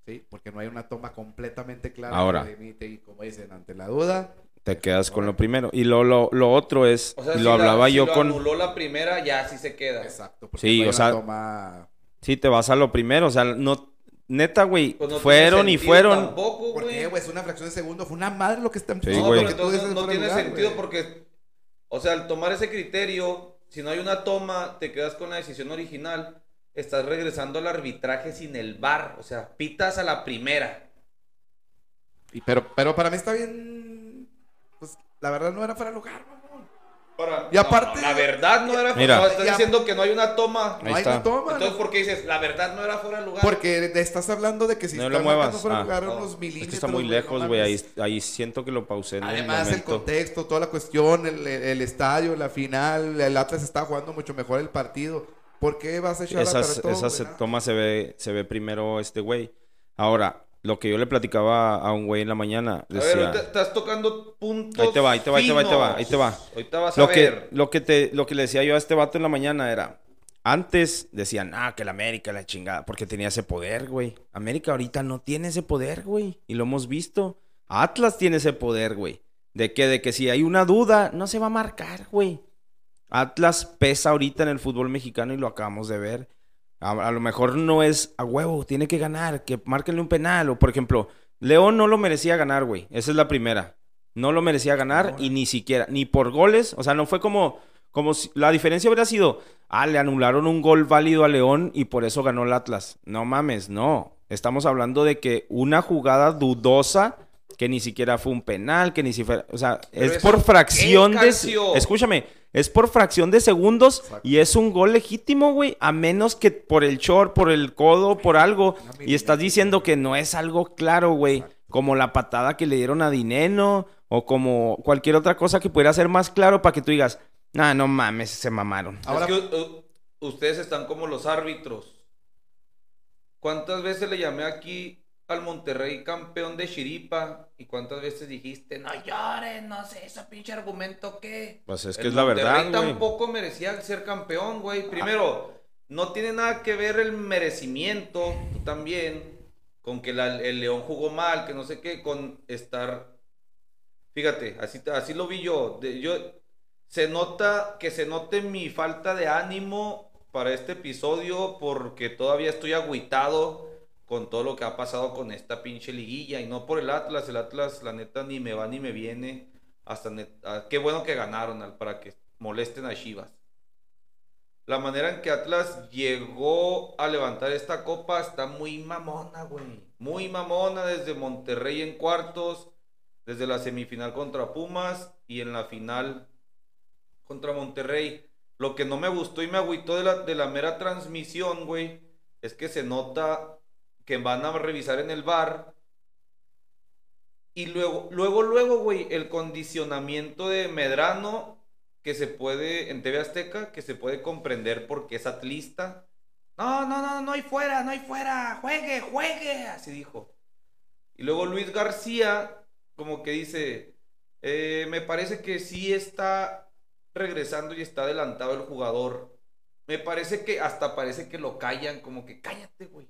¿Sí? Porque no hay una toma completamente clara Ahora. que y como dicen, ante la duda, Te quedas con lo primero. Y lo, lo, lo otro es, O sea, y si lo la- hablaba si yo lo con... anuló la primera, ya sí se queda. exacto. Porque Sí, no o sea, toma- Sí, te vas a lo primero. O sea, no... Neta, güey, Pues no fueron y fueron... Tampoco, ¿Por güey. qué, güey? Es una fracción de segundo. Fue una madre lo que está Sí, no, güey. entonces no de tiene lugar, sentido güey. porque, o sea, al tomar ese criterio, si no hay una toma, te quedas con la decisión original, estás regresando al arbitraje sin el bar, o sea, pitas a la primera. Y- pero, pero para mí está bien. La verdad no era fuera de lugar, mamón. Para- Y aparte- no, la verdad no era Mira. no, estás Ya- diciendo que no hay una toma. Ahí No hay está. una toma. Entonces, ¿no? ¿por qué dices la verdad no era fuera de lugar? Porque te estás hablando de que si No lo muevas. fuera de Ah. lugar No. unos Es que está muy lejos, güey. Ahí, ahí siento que lo pausé en el Además, el momento. contexto, toda la cuestión, el, el- el estadio, la final, el Atlas está jugando mucho mejor el partido. ¿Por qué vas a echar a Esas, perder todo, esas tomas se ve, se ve primero este güey. Ahora, lo que yo le platicaba a un güey en la mañana, a ver, ahorita estás tocando puntos. Ahí te va, ahí te va, ahí te va, ahí te va, ahí te va. Ahorita vas a Lo que, ver. lo, que te, lo que le decía yo a este vato en la mañana era... Antes decían, ah, que la América, la chingada, porque tenía ese poder, güey. América ahorita no tiene ese poder, güey. Y lo hemos visto. Atlas tiene ese poder, güey. De que, de que si hay una duda, no se va a marcar, güey. Atlas pesa ahorita en el fútbol mexicano y lo acabamos de ver. A, a lo mejor no es a huevo, tiene que ganar, que márquenle un penal. O por ejemplo, León no lo merecía ganar, güey. Esa es la primera. No lo merecía ganar y ni siquiera, ni por goles. O sea, no fue como, como si, la diferencia hubiera sido, ah, le anularon un gol válido a León y por eso ganó el Atlas. No mames, no. Estamos hablando de que una jugada dudosa que ni siquiera fue un penal, que ni siquiera, o sea, Pero es eso, por fracción ¿qué, de, escúchame, es por fracción de segundos y es un gol legítimo, güey, a menos que por el short, por el codo, por algo, y estás diciendo que no es algo claro, güey, como la patada que le dieron a Dineno o como cualquier otra cosa que pudiera ser más claro para que tú digas, nah, no mames, se mamaron. Ahora- Es que uh, ustedes están como los árbitros. ¿Cuántas veces le llamé aquí al Monterrey campeón de Chiripa? ¿Y cuántas veces dijiste, no llores, no sé, ese pinche argumento qué? Pues es que El es la Monterrey verdad, tampoco merecía ser campeón, güey. Primero, no tiene nada que ver el merecimiento, tú también, con que la- el León jugó mal, que no sé qué, con estar... Fíjate, así, así lo vi yo. De- yo. Se nota que se note mi falta de ánimo para este episodio porque todavía estoy agüitado con todo lo que ha pasado con esta pinche liguilla y no por el Atlas, el Atlas la neta ni me va ni me viene hasta ah, qué bueno que ganaron al- para que molesten a Chivas. La manera en que Atlas llegó a levantar esta copa está muy mamona, güey. Muy mamona desde Monterrey en cuartos, desde la semifinal contra Pumas y en la final contra Monterrey. Lo que no me gustó y me agüitó de la, de la mera transmisión, güey, es que se nota que van a revisar en el bar. Y luego, luego, luego, güey, el condicionamiento de Medrano, que se puede, en TV Azteca, que se puede comprender porque es atlista. No, no, no, no hay fuera, no hay fuera, juegue, juegue, así dijo. Y luego Luis García, como que dice, eh, me parece que sí está regresando y está adelantado el jugador. Me parece que hasta parece que lo callan, como que cállate, güey.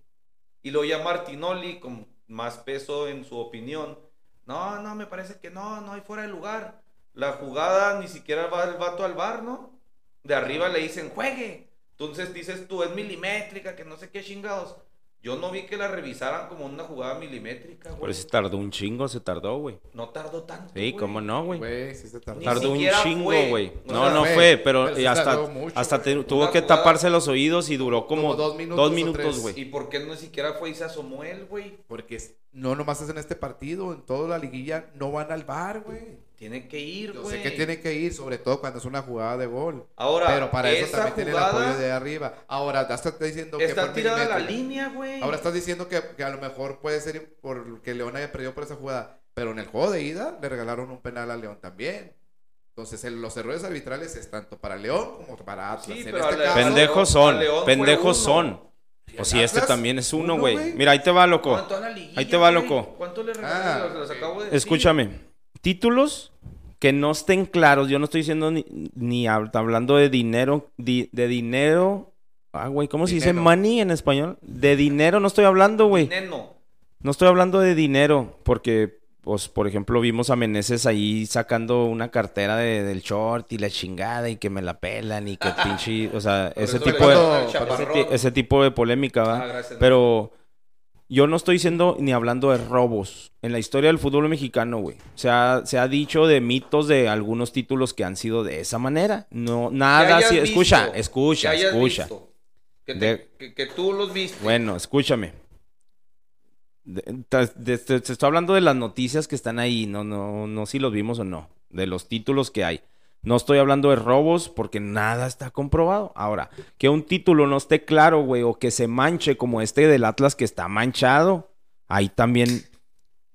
Y luego ya Martinoli, con más peso en su opinión. No, no, me parece que no, no hay fuera de lugar. La jugada ni siquiera va el vato al bar, ¿no? De arriba le dicen, juegue. Entonces dices tú, es milimétrica, que no sé qué chingados. Yo no vi que la revisaran como una jugada milimétrica, Por güey. eso tardó un chingo, se tardó, güey. No tardó tanto. Sí, güey. cómo no, güey. Güey, sí se tardó. Ni Tardó un chingo, fue. güey. No, no fue, fue, pero, pero hasta, mucho, hasta güey. tuvo Una que jugada- taparse los oídos y duró como, Como dos minutos dos güey. ¿Y por qué no siquiera fue y se asomó él, güey? Porque no nomás es en este partido, en toda la liguilla no van al bar, güey. Tiene que ir, Yo güey. sé que tiene que ir, sobre todo cuando es una jugada de gol. Ahora, pero para eso también tiene el apoyo de arriba. Ahora, ya estás diciendo que Está tirada la línea, güey. Ahora estás diciendo que, que a lo mejor puede ser porque León haya perdido por esa jugada. Pero en el juego de ida le regalaron un penal a León también. Entonces, el- los errores arbitrales es tanto para León como para Atlas. Sí, en este caso, Pendejos son, pendejos son. Pues si este también es uno, güey. Mira, ahí te va, loco. Liguilla, Ahí te va, loco. ¿Cuánto le Ah, regalaron? Los acabo de decir. Escúchame. Títulos que no estén claros. Yo no estoy diciendo ni, ni hab- hablando de dinero. di- de dinero. Ah, güey, ¿cómo se dice money en español? De dinero no estoy hablando, güey. No estoy hablando de dinero, porque, pues, por ejemplo, vimos a Meneses ahí sacando una cartera de- del short y la chingada y que me la pelan y que pinche, o sea, ese tipo de, ese tipo de polémica, ¿va? Ah, gracias. Pero yo no estoy diciendo ni hablando de robos en la historia del fútbol mexicano, güey. O sea, se ha dicho de mitos de algunos títulos que han sido de esa manera. No, nada así. visto, Escucha, escucha, escucha. visto. Que, te- De- que- que tú los viste. Bueno, escúchame. Te estoy hablando de las noticias que están ahí, no, no, no si los vimos o no, de los títulos que hay. No estoy hablando de robos porque nada está comprobado. Ahora, que un título no esté claro, güey, o que se manche como este del Atlas que está manchado. Hay también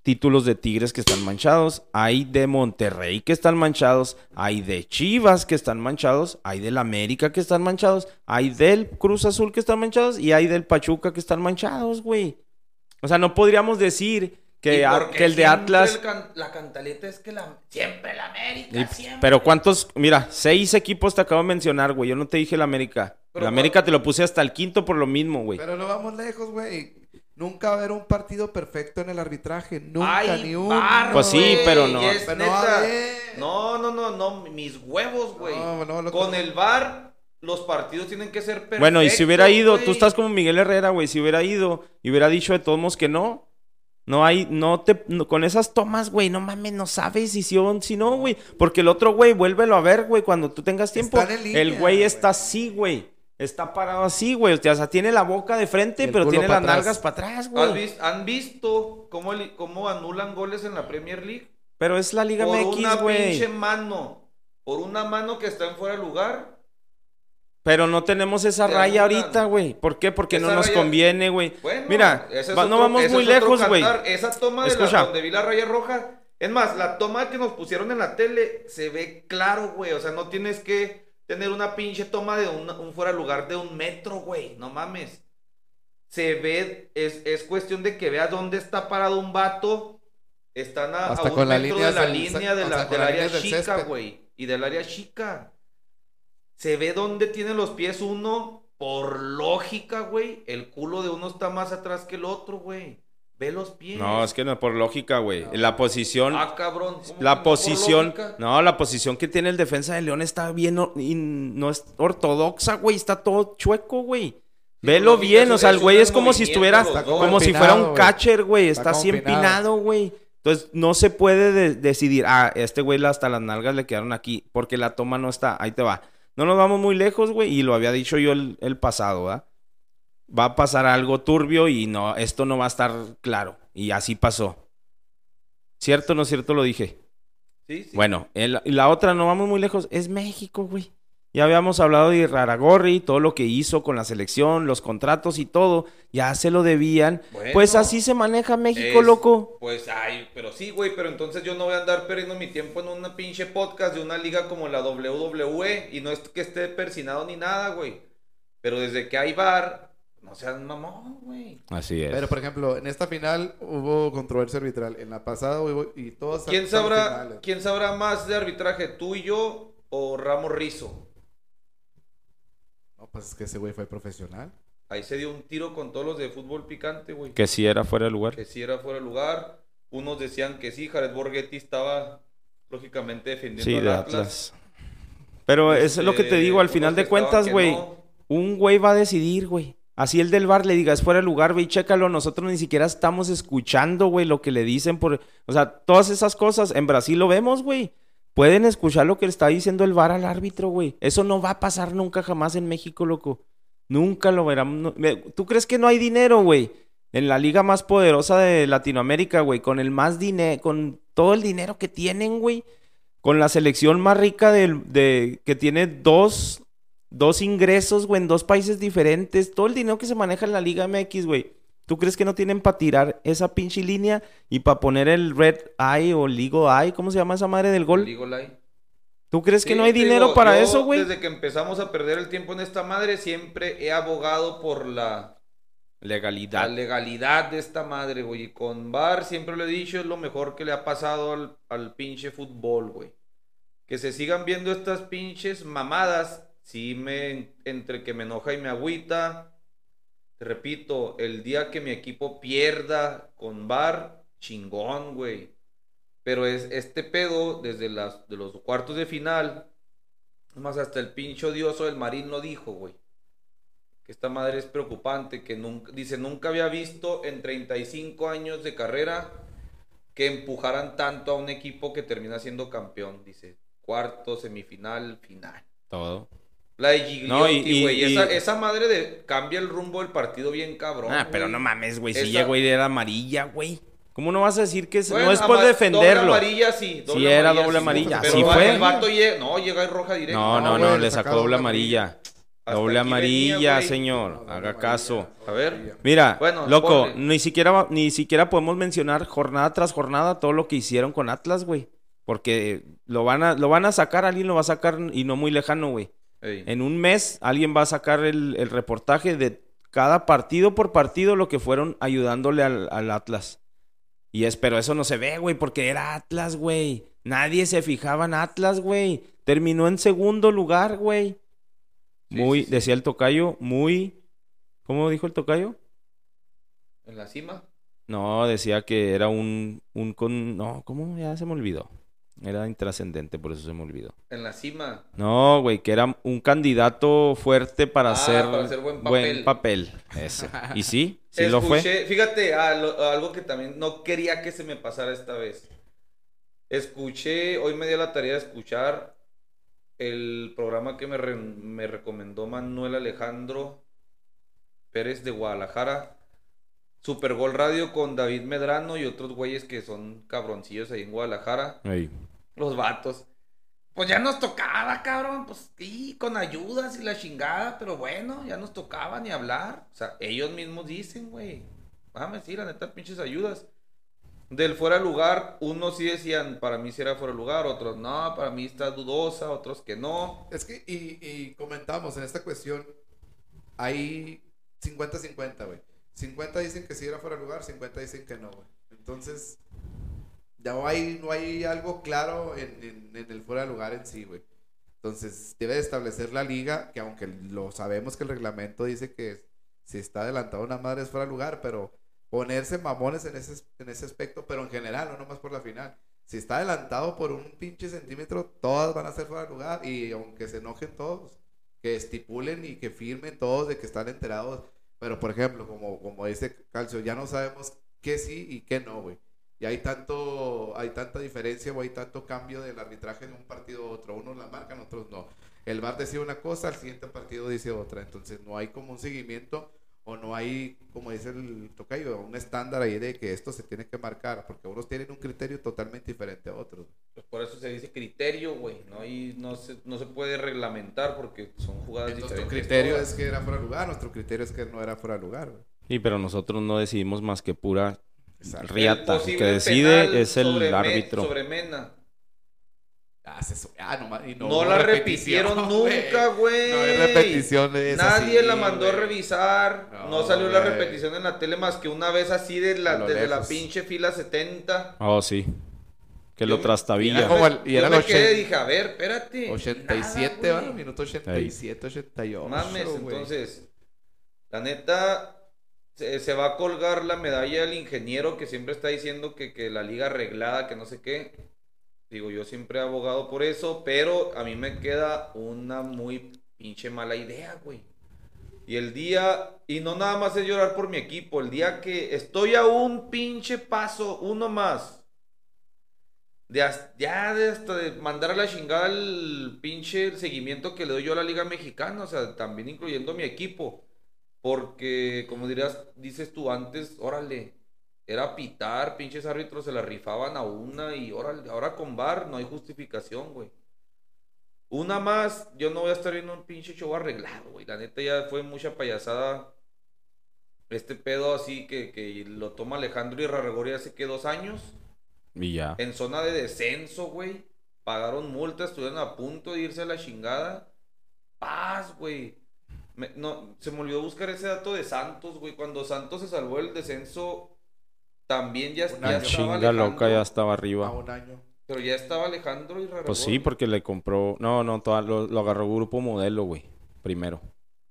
títulos de Tigres que están manchados, hay de Monterrey que están manchados, hay de Chivas que están manchados, hay del América que están manchados, hay del Cruz Azul que están manchados y hay del Pachuca que están manchados, güey. O sea, no podríamos decir que, ¿Y a- por qué que el de Atlas... el can- la cantaleta es que la, siempre la América, Y- siempre. pero cuántos, mira, seis equipos te acabo de mencionar, güey. Yo no te dije el América. Pero el América te lo puse hasta el quinto por lo mismo, güey. Pero no vamos lejos, güey. Nunca va a haber un partido perfecto en el arbitraje. Nunca, Ay, ni uno. barro, Pues sí, pero no. y es Pero no neta. No, no, no, no, mis huevos, güey. No, no, lo- Con el VAR, los partidos tienen que ser perfectos. Bueno, y si hubiera ido, tú estás como Miguel Herrera, güey. Si hubiera ido y hubiera dicho de todos modos que no. No hay, no te, no- con esas tomas, güey, no mames, no sabes si sí o si no, güey. Porque el otro güey, vuélvelo a ver, güey, cuando tú tengas tiempo. Línea, el güey está así, güey. Está parado así, güey. O sea, tiene la boca de frente, pero tiene las atrás. nalgas para atrás, ¿Has güey. vis- ¿Han visto cómo, el- cómo anulan goles en la Premier League? Pero es la Liga por MX, una güey. pinche mano. Por una mano que está en fuera de lugar. Pero no tenemos esa raya ahorita, güey. ¿Por qué? Porque no nos raya- conviene, güey. Bueno, Mira, ese es va- no vamos muy lejos, güey. Esa toma de la, Escucha. donde vi la raya roja. Es más, la toma que nos pusieron en la tele se ve claro, güey. O sea, no tienes que tener una pinche toma de un, un fuera de lugar de un metro, güey. No mames. Se ve, es, es cuestión de que veas dónde está parado un vato. Están a, Hasta a un metro líneas de la línea de la- del área chica, güey. Y del área chica. Se ve dónde tiene los pies uno. Por lógica, güey. El culo de uno está más atrás que el otro, güey. Ve los pies. No, es que no por lógica, güey. La posición. Ah, cabrón. ¿cómo que no La posición, no, la posición que tiene el defensa de León está bien, no es ortodoxa, güey, está todo chueco, güey. Velo bien, o sea, el güey es como si estuviera, como si fuera un catcher, güey, Está está así empinado. empinado, güey. Entonces, no se puede de- decidir, ah, este güey hasta las nalgas le quedaron aquí, porque la toma no está, ahí te va. No nos vamos muy lejos, güey, y lo había dicho yo el, el pasado, ¿verdad? Va a pasar algo turbio y no, esto no va a estar claro. Y así pasó. ¿Cierto o no cierto lo dije? Sí, sí. Bueno, el- la otra, no vamos muy lejos, es México, güey. Ya habíamos hablado de Raragorri, todo lo que hizo con la selección, los contratos y todo, ya se lo debían. Bueno, pues así se maneja México, es- loco. Pues ay, pero sí, güey, pero entonces yo no voy a andar perdiendo mi tiempo en una pinche podcast de una liga como la WWE y no es que esté persinado ni nada, güey. Pero desde que hay bar, no sean mamón, güey. Así es. Pero, por ejemplo, en esta final hubo controversia arbitral. En la pasada hubo... Y todas ¿Quién sabrá, finales. ¿Quién sabrá más de arbitraje, tú y yo o Ramos Rizo? Pues es que ese güey fue profesional. Ahí se dio un tiro con todos los de fútbol picante, güey. que si era fuera de lugar. Que si era fuera de lugar. Unos decían que sí, Jared Borghetti estaba lógicamente defendiendo Sí, al de Atlas. Atlas. Pero eso es lo que te Este, digo, al final de cuentas, güey, no. un güey va a decidir, güey. Así el del bar le diga, es fuera de lugar, güey, chécalo. Nosotros ni siquiera estamos escuchando, güey, lo que le dicen por... O sea, todas esas cosas, en Brasil lo vemos, güey. Pueden escuchar lo que está diciendo el bar al árbitro, güey. Eso no va a pasar nunca jamás en México, loco. Nunca lo verán. ¿Tú crees que no hay dinero, güey? En la liga más poderosa de Latinoamérica, güey. Con el más dinero, con todo el dinero que tienen, güey. Con la selección más rica del- de, que tiene dos, dos ingresos, güey, en dos países diferentes. Todo el dinero que se maneja en la Liga MX, güey. ¿Tú crees que no tienen para tirar esa pinche línea y para poner el red eye o legal eye? ¿Cómo se llama esa madre del gol? Digo, like. ¿Tú crees que no hay dinero digo, para yo eso, güey? Desde que empezamos a perder el tiempo en esta madre, siempre he abogado por la, la Legalidad. legalidad de esta madre, güey. Y con VAR, siempre lo he dicho, es lo mejor que le ha pasado al, al pinche fútbol, güey. Que se sigan viendo estas pinches mamadas, sí me, entre que me enoja y me agüita. Repito, el día que mi equipo pierda con VAR, chingón, güey. Pero es este pedo desde los cuartos de final. Más hasta el pinche odioso del Marín lo dijo, güey. Que esta madre es preocupante. Que nunca, dice, nunca había visto en 35 años de carrera que empujaran tanto a un equipo que termina siendo campeón. Dice, cuarto, semifinal, final. Todo. La de Gigliotti, No, y- y- güey. y- Esa, esa madre de cambia el rumbo del partido bien cabrón. Ah, pero no mames, güey. Si Esa- llegó y era amarilla, güey. ¿Cómo no vas a decir que es- Bueno, no es por defenderlo? Doble amarilla, sí. Sí, era doble amarilla. Pero Sí va- fue. El vato llega, no, llega en roja directa. No, no, No, le sacó doble doble amarilla. Doble venía, amarilla, señor. No, doble Haga amarilla. caso. A ver. Mira, Bueno, loco, ni siquiera, ni siquiera podemos mencionar jornada tras jornada todo lo que hicieron con Atlas, güey. Porque lo van a, lo van a sacar, alguien lo va a sacar y no muy lejano, güey. Ey. En un mes alguien va a sacar el, el reportaje de cada partido por partido lo que fueron ayudándole al, al Atlas. Y es, pero eso no se ve, güey, porque era Atlas, güey. Nadie se fijaba en Atlas, güey. Terminó en segundo lugar, güey. Sí, Muy, sí, sí. decía el tocayo, muy... ¿Cómo dijo el tocayo? En la cima. No, decía que era un, un con... No, ¿cómo? Ya se me olvidó. Era intrascendente, por eso se me olvidó. En la cima. No, güey, que era un candidato fuerte para Ah, hacer, para hacer buen buen papel. papel. Eso. Y sí, sí lo fue. Escuché- Fíjate, ah, lo- algo que también no quería que se me pasara esta vez. Escuché, hoy me dio la tarea de escuchar el programa que me, re- me recomendó Manuel Alejandro Pérez de Guadalajara. Super Gol Radio con David Medrano y otros güeyes que son cabroncillos ahí en Guadalajara. Ey. Los vatos. Pues ya nos tocaba, cabrón. Pues sí, con ayudas y la chingada. Pero bueno, ya nos tocaba ni hablar. O sea, ellos mismos dicen, güey. Vamos, sí, la neta, pinches ayudas. Del fuera de lugar, unos sí decían, para mí sí era fuera de lugar. Otros no, para mí está dudosa. Otros que no. Es que, y, y comentamos en esta cuestión, hay 50-50, güey. 50 dicen que sí era fuera de lugar, 50 dicen que no. Entonces, ya no hay, no hay algo claro en, el fuera de lugar en sí, güey. Entonces, debe de establecer la liga, que aunque lo sabemos que el reglamento dice que si está adelantado una madre es fuera de lugar, pero ponerse mamones en ese, en ese aspecto, pero en general, no nomás por la final. Si está adelantado por un pinche centímetro, todas van a ser fuera de lugar. Y aunque se enojen todos, que estipulen y que firmen todos de que están enterados. Pero, por ejemplo, como, como dice Calcio, ya no sabemos qué sí y qué no, güey. Y hay tanto, hay tanta diferencia o hay tanto cambio del arbitraje de un partido a otro. Unos la marcan, otros no. El VAR decide una cosa, el siguiente partido dice otra. Entonces no hay como un seguimiento o no hay, como dice el tocayo, un estándar ahí de que esto se tiene que marcar, porque unos tienen un criterio totalmente diferente a otros. Pues por eso se dice criterio, güey. ¿no? Y no se, no se puede reglamentar porque son jugadas Entonces, diferentes. tu criterio todas. es que era fuera de lugar, nuestro criterio es que no era fuera de lugar. güey. Sí, pero nosotros no decidimos más que pura Exacto. riata. El El que decide es el sobre Me- árbitro. sobre Mena. Ah, se su- ah, no, y no No, la repitieron nunca, güey. No hay esa, Nadie sí, la mandó a güey. revisar. No, No, salió la güey. repetición en la tele más que una vez así de la, A desde la pinche fila 70. Oh, sí. Que Yo lo trastabilla. Era como el- y Yo era me el quedé y ochen- dije, a ver, espérate. 87, Nada, ¿va? Minuto 87, 88. Mames, güey. entonces, la neta, se, se va a colgar la medalla del ingeniero que siempre está diciendo que, que la liga arreglada, que no sé qué. Digo, yo siempre he abogado por eso, pero a mí me queda una muy pinche mala idea, güey. Y el día, y no nada más es llorar por mi equipo, el día que estoy a un pinche paso, uno más, de as- ya de hasta de mandar a la chingada el pinche seguimiento que le doy yo a la Liga Mexicana, o sea, también incluyendo mi equipo. Porque, como dirías, dices tú antes, órale, era pitar, pinches árbitros se la rifaban a una y órale, ahora con VAR no hay justificación, güey. Una más, yo no voy a estar viendo un pinche show arreglado, güey. La neta ya fue mucha payasada. Este pedo así que, que lo toma Alejandro y Rarregori hace que dos años. Y ya. En zona de descenso, güey. Pagaron multas, estuvieron a punto de irse a la chingada. Paz, güey. Me- no, se me olvidó buscar ese dato de Santos, güey. Cuando Santos se salvó del descenso, también ya, ya estaba Chinga Alejandro. loca ya estaba A arriba. un año. Pero ya estaba Alejandro y Rarregori. Pues sí, porque le compró. No, no, toda- lo, lo agarró Grupo Modelo, güey. Primero.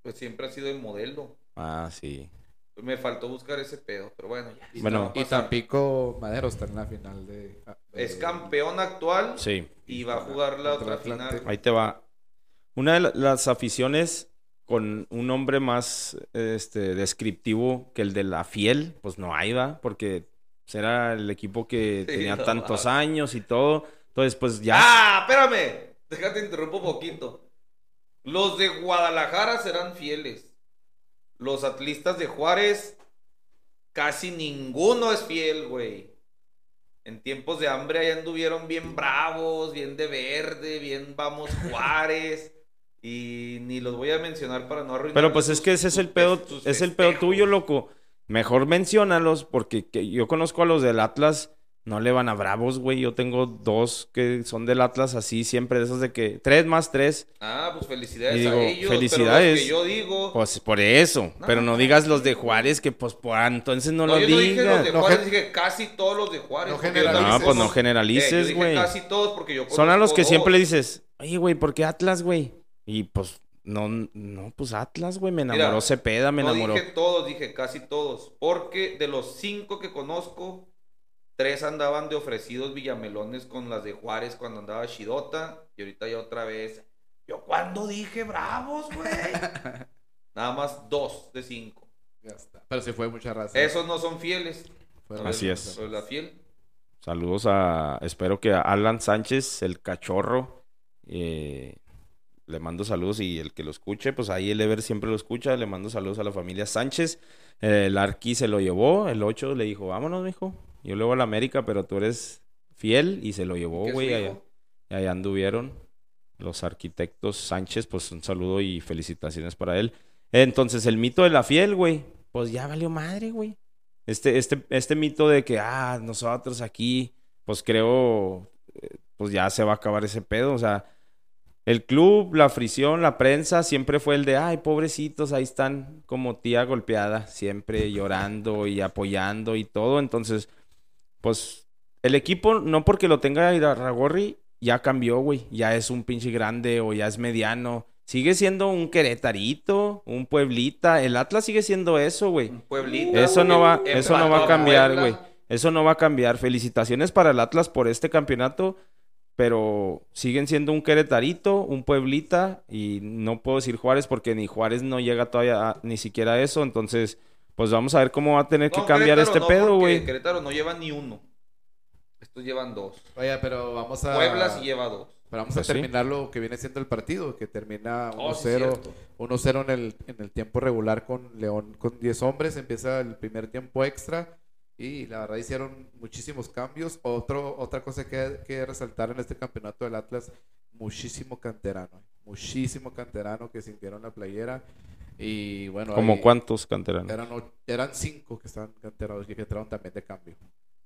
Pues siempre ha sido el modelo. Ah, sí. Me faltó buscar ese pedo, pero bueno, ya. Y, Bueno. Y Tampico Madero está en la final de. de- Es campeón actual Sí. y va a jugar la otra Atlante. final. Ahí te va. Una de la- las aficiones con un nombre más este, descriptivo que el de la Fiel, pues no hay, va, porque pues, era el equipo que Sí, tenía no tantos años y todo. Entonces, pues ya. ¡Ah! Espérame. Déjate interrumpo un poquito. Los de Guadalajara serán fieles. Los atlistas de Juárez, casi ninguno es fiel, güey. En tiempos de hambre ahí anduvieron bien bravos, bien de verde, bien vamos Juárez. Y ni los voy a mencionar para no arruinar. Pero pues es que ese es el pedo, es el pedo tuyo, loco. Mejor menciónalos porque que yo conozco a los del Atlas, no le van a bravos, güey. Yo tengo dos que son del Atlas así siempre, de esos de que tres más tres. Ah, pues felicidades Y digo, a ellos. felicidades. Pero los que yo digo. Pues por eso. No, pero no digas los de Juárez que pues por entonces no, no, lo yo no dije los digas. de No, Juárez, dije casi todos los de Juárez. no generalices. pues no Eh, generalices, güey. casi todos porque yo Son a los que siempre le dos. dices, oye, güey, ¿por qué Atlas, güey? Y pues, no, no, pues Atlas, güey, me Mira, enamoró Cepeda, me no enamoró. dije todos, dije casi todos. Porque de los cinco que conozco, tres andaban de ofrecidos villamelones con las de Juárez cuando andaba Shidota. Y ahorita ya otra vez. ¿Yo cuándo dije bravos, güey? Nada más dos de cinco. Ya está. Pero se fue mucha raza. Esos no son fieles. Fueron Así es. La fiel. Saludos a, espero que a Alan Sánchez, el cachorro, eh, le mando saludos y el que lo escuche, pues ahí el Ever siempre lo escucha, le mando saludos a la familia Sánchez. El Arqui se lo llevó, el 8 le dijo, vámonos, mijo. Yo luego a la América, pero tú eres fiel y se lo llevó, ¿Qué es su güey. Allá, allá anduvieron los arquitectos Sánchez, pues un saludo y felicitaciones para él. Entonces, el mito de la fiel, güey, pues ya valió madre, güey. Este, este, este mito de que, ah, nosotros aquí, pues creo, eh, pues ya se va a acabar ese pedo. O sea, el club, la afición, la prensa, siempre fue el de, ay, pobrecitos, ahí están como tía golpeada, siempre llorando y apoyando y todo. Entonces, pues el equipo, no porque lo tenga Irarragorri, ya cambió, güey. Ya es un pinche grande o ya es mediano. Sigue siendo un Queretarito, un Pueblita. El Atlas sigue siendo eso, güey. Un Pueblita, Eso no va, eso no va a cambiar, güey. Eso no va a cambiar. Felicitaciones para el Atlas por este campeonato, pero siguen siendo un Queretarito, un Pueblita y no puedo decir Juárez porque ni Juárez no llega todavía a- ni siquiera a eso, entonces pues vamos a ver cómo va a tener que cambiar Querétaro este no, pedo, güey. Querétaro no lleva ni uno. Estos llevan dos. Oye, pero vamos a. Puebla sí lleva dos. Pero vamos Pues a sí. terminar lo que viene siendo el partido, que termina 1-0 Oh, sí, cierto. 1-0 en el, en el tiempo regular con León con 10 hombres. Empieza el primer tiempo extra y la verdad hicieron muchísimos cambios. Otro, otra cosa que, que resaltar en este campeonato del Atlas, muchísimo canterano. Muchísimo canterano que sintieron la playera. Y bueno, Como cuántos canteranos. eran, cinco que estaban canterados y que entraron también de cambio.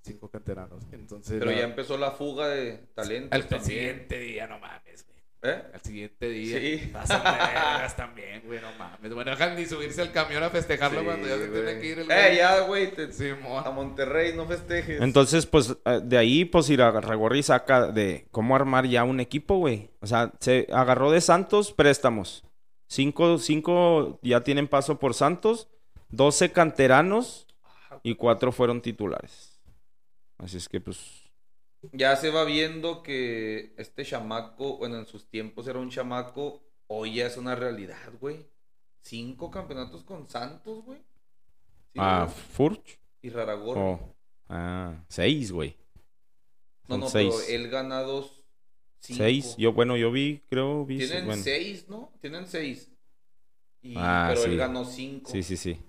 Cinco canteranos. Entonces, Pero la- ya empezó la fuga de talentos al siguiente día, no mames. ¿Eh? Al siguiente día. Sí. Pasan vergas también, güey, no mames. Bueno, dejan ni subirse al camión a festejarlo Sí, cuando ya se güey. tiene que ir el Eh, güey. ya, güey. te- Sí, mo. A Monterrey no festejes. Entonces, pues, eh, de ahí, pues, Irarragorri saca de cómo armar ya un equipo, güey. O sea, se agarró de Santos préstamos. Cinco, cinco ya tienen paso por Santos, 12 canteranos y cuatro fueron titulares. Así es que, pues, Ya se va viendo que este chamaco, bueno, en sus tiempos era un chamaco, hoy ya es una realidad, güey. Cinco campeonatos con Santos, güey. Sí, ah, güey. Furch. Y Raragorri. Oh, ah, seis, güey. no, son no, seis. pero él gana dos. Cinco. Seis. Yo, bueno, yo vi, creo, vi. Tienen bueno. seis, ¿no? Tienen seis. Y- Ah, pero sí. él ganó cinco. Sí, sí, sí.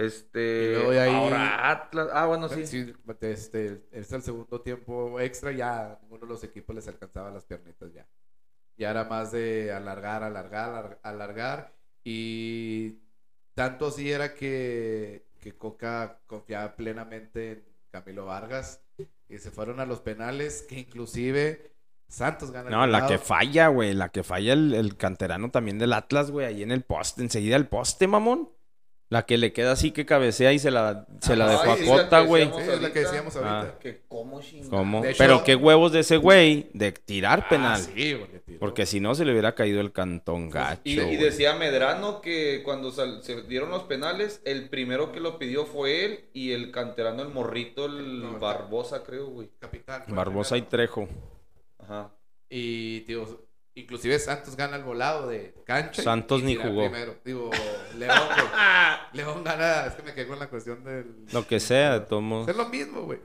Este. Y luego de ahí- Ahora Atlas. Ah, bueno, sí. Sí, este, es el segundo tiempo extra, ya ninguno de los equipos les alcanzaba las piernitas ya. Ya era más de alargar, alargar, alar- alargar. Y tanto así era que, que Coca confiaba plenamente en Camilo Vargas. Y se fueron a los penales, que inclusive Santos gana el No, la que falla, güey. La que falla el, el canterano también del Atlas, güey. Ahí en el poste, enseguida el poste, mamón. La que le queda así que cabecea y se la, se la dejó a Cota, güey. es la que decíamos ahorita. Que cómo chingada. ¿Cómo? De hecho- Pero qué huevos de ese güey de tirar Ah, penal. sí, tiró. Porque si no, se le hubiera caído el cantón gacho. Y, decía Medrano que cuando sal- se dieron los penales, el primero que lo pidió fue él y el canterano, el morrito, el No, Barbosa, creo, güey. El Barbosa y. Trejo. Ajá. Y, tío, inclusive Santos gana el volado de cancha. Santos y ni jugó. Primero. Digo, León. León gana, es que me quedé con la cuestión del... Lo que sea, modos. Es lo mismo, güey.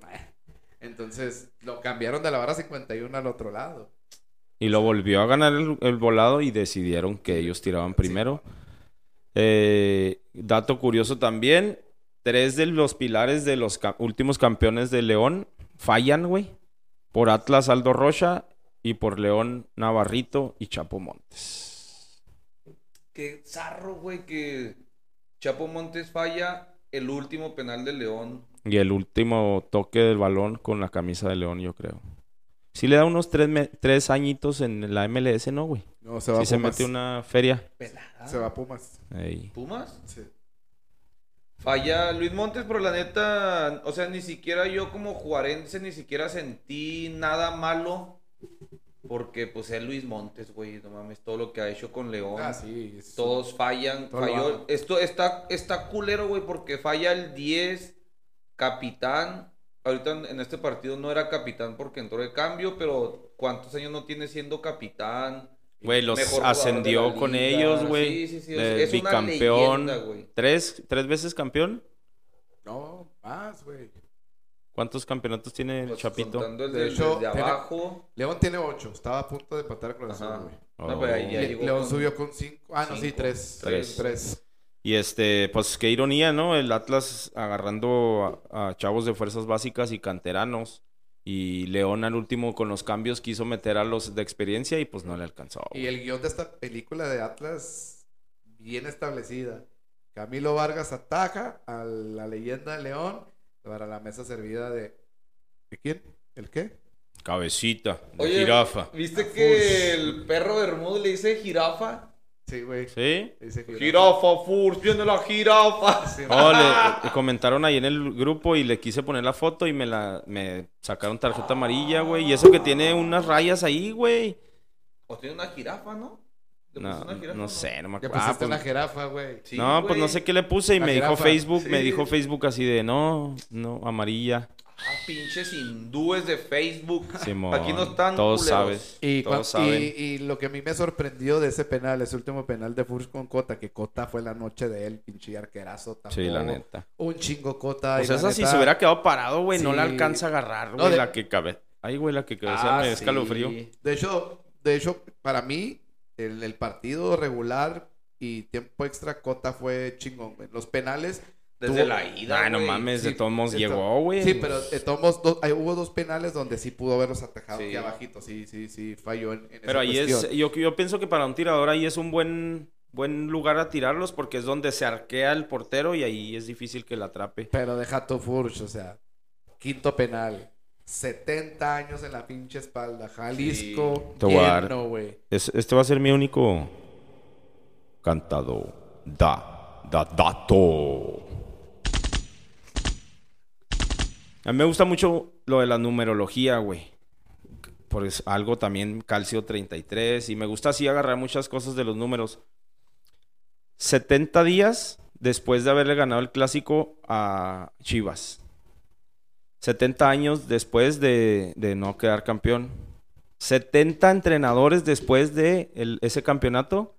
Entonces, lo cambiaron de la barra 51 al otro lado. Y lo volvió a ganar el, el volado y decidieron que ellos tiraban primero. Eh, dato curioso también, tres de los pilares de los ca- últimos campeones de León fallan, güey. Por Atlas Aldo Rocha y por León Navarrito y Chapo Montes. Qué zarro, güey, que Chapo Montes falla el último penal de León. Y el último toque del balón con la camisa de León, yo creo. Sí le da unos tres, me- tres añitos en la MLS, ¿no, güey? No, se va Sí se Pumas. mete una feria. Pelada. Se va Pumas. Ey. ¿Pumas? Sí. Falla Luis Montes, pero la neta, o sea, ni siquiera yo como juarense ni siquiera sentí nada malo. Porque pues es Luis Montes, güey, no mames, todo lo que ha hecho con León. Ah, sí. es- Todos fallan. Todo falló. Esto está, está culero, güey, porque falla el 10, capitán. Ahorita en, en este partido no era capitán porque entró de cambio, pero ¿cuántos años no tiene siendo capitán? Güey, los ascendió con liga. ellos, güey. Sí, sí, sí, De es una leyenda, güey. ¿Tres, ¿Tres veces campeón? No, más, güey. ¿Cuántos campeonatos tiene el Pues, Chapito? contando el De de, hecho, tiene-. León tiene 8. Estaba a punto de empatar con Cruz güey. No, pero ahí ya Le- llegó León con- subió con cinco. Ah, no, sí, tres. Tres. Tres. Y este, pues qué ironía, ¿no? El Atlas agarrando a, a chavos de fuerzas básicas y canteranos. Y León al último con los cambios quiso meter a los de experiencia y pues no le alcanzó. Y el guion de esta película de Atlas, bien establecida. Camilo Vargas ataca a la leyenda de León para la mesa servida de. ¿De quién? ¿El qué? Cabecita, de Oye, jirafa. ¿Viste Ah, que Furs. el perro Bermúdez le dice jirafa? Sí, güey. ¿Sí? Dice que- Jirafa, Furs, viene la jirafa. Sí, Oh, le, le comentaron ahí en el grupo y le quise poner la foto y me la me sacaron tarjeta amarilla, güey. Y eso que tiene unas rayas ahí, güey. O tiene una jirafa, ¿no? ¿Le No, no sé, no me acuerdo. Ah, pues- una jirafa, güey. Sí, no, pues no sé qué le puse y La me dijo Facebook, me dijo Facebook así de no, no, amarilla. Ah, pinches hindúes de Facebook. Simón, Aquí no están Todos culeros. sabes. Y, todos cua- saben. y, y lo que a mí me sorprendió de ese penal, ese último penal de Furs con Cota, que Cota fue la noche de él, pinche arquerazo. Sí, la neta. Un chingo Cota. Pues y la esa si se hubiera quedado parado, güey, no la alcanza a agarrar, No, güey, de- la que cabe. Ay, güey, la que cabecea Ah, me sí. escalofrío. De hecho, de hecho, para mí, el, el partido regular y tiempo extra, Cota fue chingón. güey. Los penales. Desde tuvo- la ida. Ay, no mames, de Sí, todos modos de llegó, güey. Sí, pero de todos modos, do- ahí hubo dos penales donde sí pudo haberlos atajado Sí. aquí abajito. Sí, sí, sí, falló en, en Pero esa ahí es, yo, yo pienso que para un tirador ahí es un buen, buen lugar a tirarlos porque es donde se arquea el portero y ahí es difícil que la atrape. Pero deja tu Furch, o sea, quinto penal. 70 años en la pinche espalda. Jalisco, lleno, güey. Es- este va a ser mi único cantado. Da, da, dato. A mí me gusta mucho lo de la numerología, güey. Por es algo también calcio 33 y me gusta así agarrar muchas cosas de los números. 70 días después de haberle ganado el clásico a Chivas. 70 años después de, de no quedar campeón. 70 entrenadores después de el- ese campeonato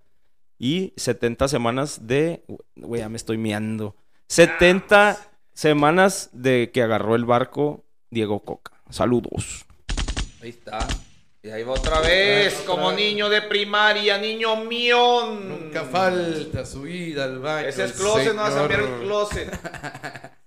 y 70 semanas de... Güey, ya me estoy miando. 70 semanas de que agarró el barco Diego Coca. Saludos. Ahí está. Y ahí va otra vez, Otra como vez. niño de primaria, niño mío. Nunca falta su ida al baño. Ese es el closet, no vas a cambiar el closet.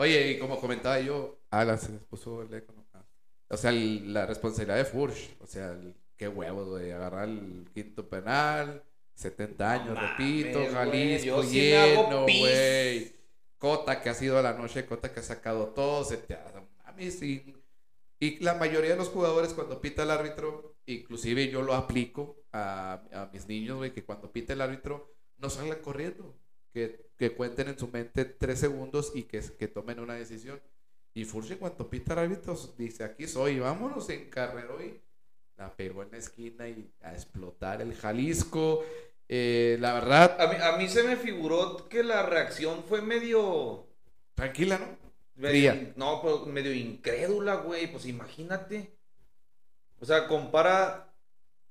Oye, y como comentaba yo, la- se puso el eco, ¿no? Ah. O sea, el- la responsabilidad de Furch, o sea, el- qué huevo de agarrar el quinto penal, 70 años, repito, Jalisco hago lleno, güey. Cota que ha sido la noche, Cota que ha sacado todo, se te a mí sí. Y la mayoría de los jugadores cuando pita el árbitro, inclusive yo lo aplico a, a mis niños, güey, que cuando pita el árbitro no salgan corriendo, que, que cuenten en su mente tres segundos y que, que tomen una decisión. Y Furche cuando pita el árbitro dice, aquí soy, vámonos en carrera y la pegó en la esquina y a explotar el Jalisco. Eh, la verdad, A mí, a mí se me figuró que la reacción fue medio... tranquila, ¿no? medio Fría. no, pero medio incrédula, güey. Pues imagínate. O sea, compara...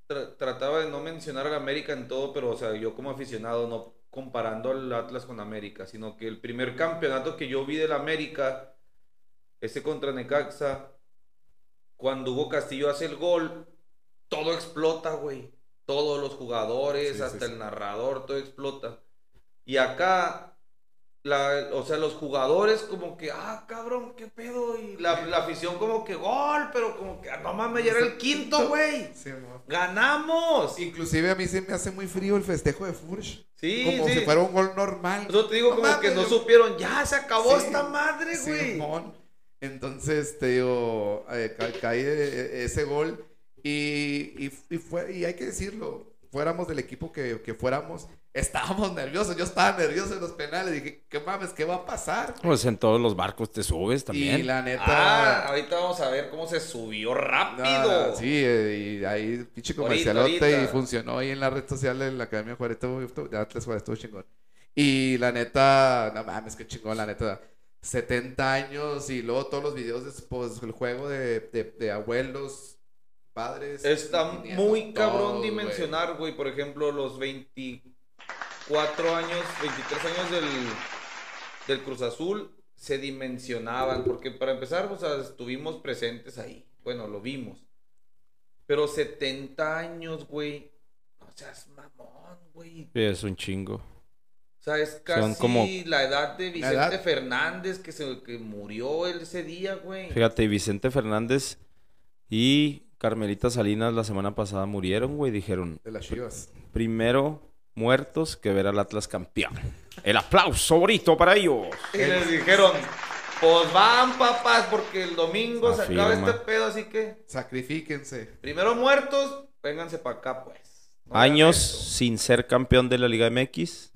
tra- trataba de no mencionar a la América en todo, pero, o sea, yo como aficionado, no comparando al Atlas con América, sino que el primer campeonato que yo vi del América, ese contra Necaxa, cuando Hugo Castillo hace el gol, todo explota, güey. Todos los jugadores, Sí, hasta sí. el narrador, todo explota. Y acá, la, o sea, los jugadores como que, ah, cabrón, qué pedo. Y la, la afición como que, gol, pero como que, ah, no mames, ya era el quinto, güey. Sí. ¡Ganamos! Inclusive a mí se me hace muy frío el festejo de Furch. Sí, como sí. si fuera un gol normal. Eso te digo No como que no yo- supieron, ya se acabó Sí, esta madre, güey. Entonces, te digo, eh, ca- cae eh, ese gol y, y, y fue, y hay que decirlo, fuéramos del equipo que, que fuéramos, estábamos nerviosos, yo estaba nervioso en los penales, dije, ¿qué mames, qué va a pasar? Pues en todos los barcos te subes también. Y la neta... Ah, ahorita vamos a ver cómo se subió rápido. No, no, sí, eh, y ahí pinche comercialote ahorita. y funcionó ahí en la red social de la Academia Juárez, de Atlas Juárez, estuvo chingón. Y la neta, no mames, qué chingón, la neta. 70 años y luego todos los videos después, el juego de, de, de abuelos, padres. Está nietos, muy cabrón dimensionar, güey. Por ejemplo, los 24 años, 23 años del, del Cruz Azul se dimensionaban. Porque para empezar, o sea, estuvimos presentes ahí. Bueno, lo vimos. Pero 70 años, güey. No seas mamón, güey. Es un chingo. O sea, es casi Son como- la edad de Vicente edad. Fernández que, se, que murió él ese día, güey. Fíjate, Vicente Fernández y Carmelita Salinas la semana pasada murieron, güey. Dijeron, De las chivas. primero muertos que ver al Atlas campeón. El aplauso bonito para ellos. Y les dijeron, pues van, papás, porque el domingo se acaba este pedo, así que Sacrifíquense. primero muertos, vénganse para acá, pues. No Años sin ser campeón de la Liga MX.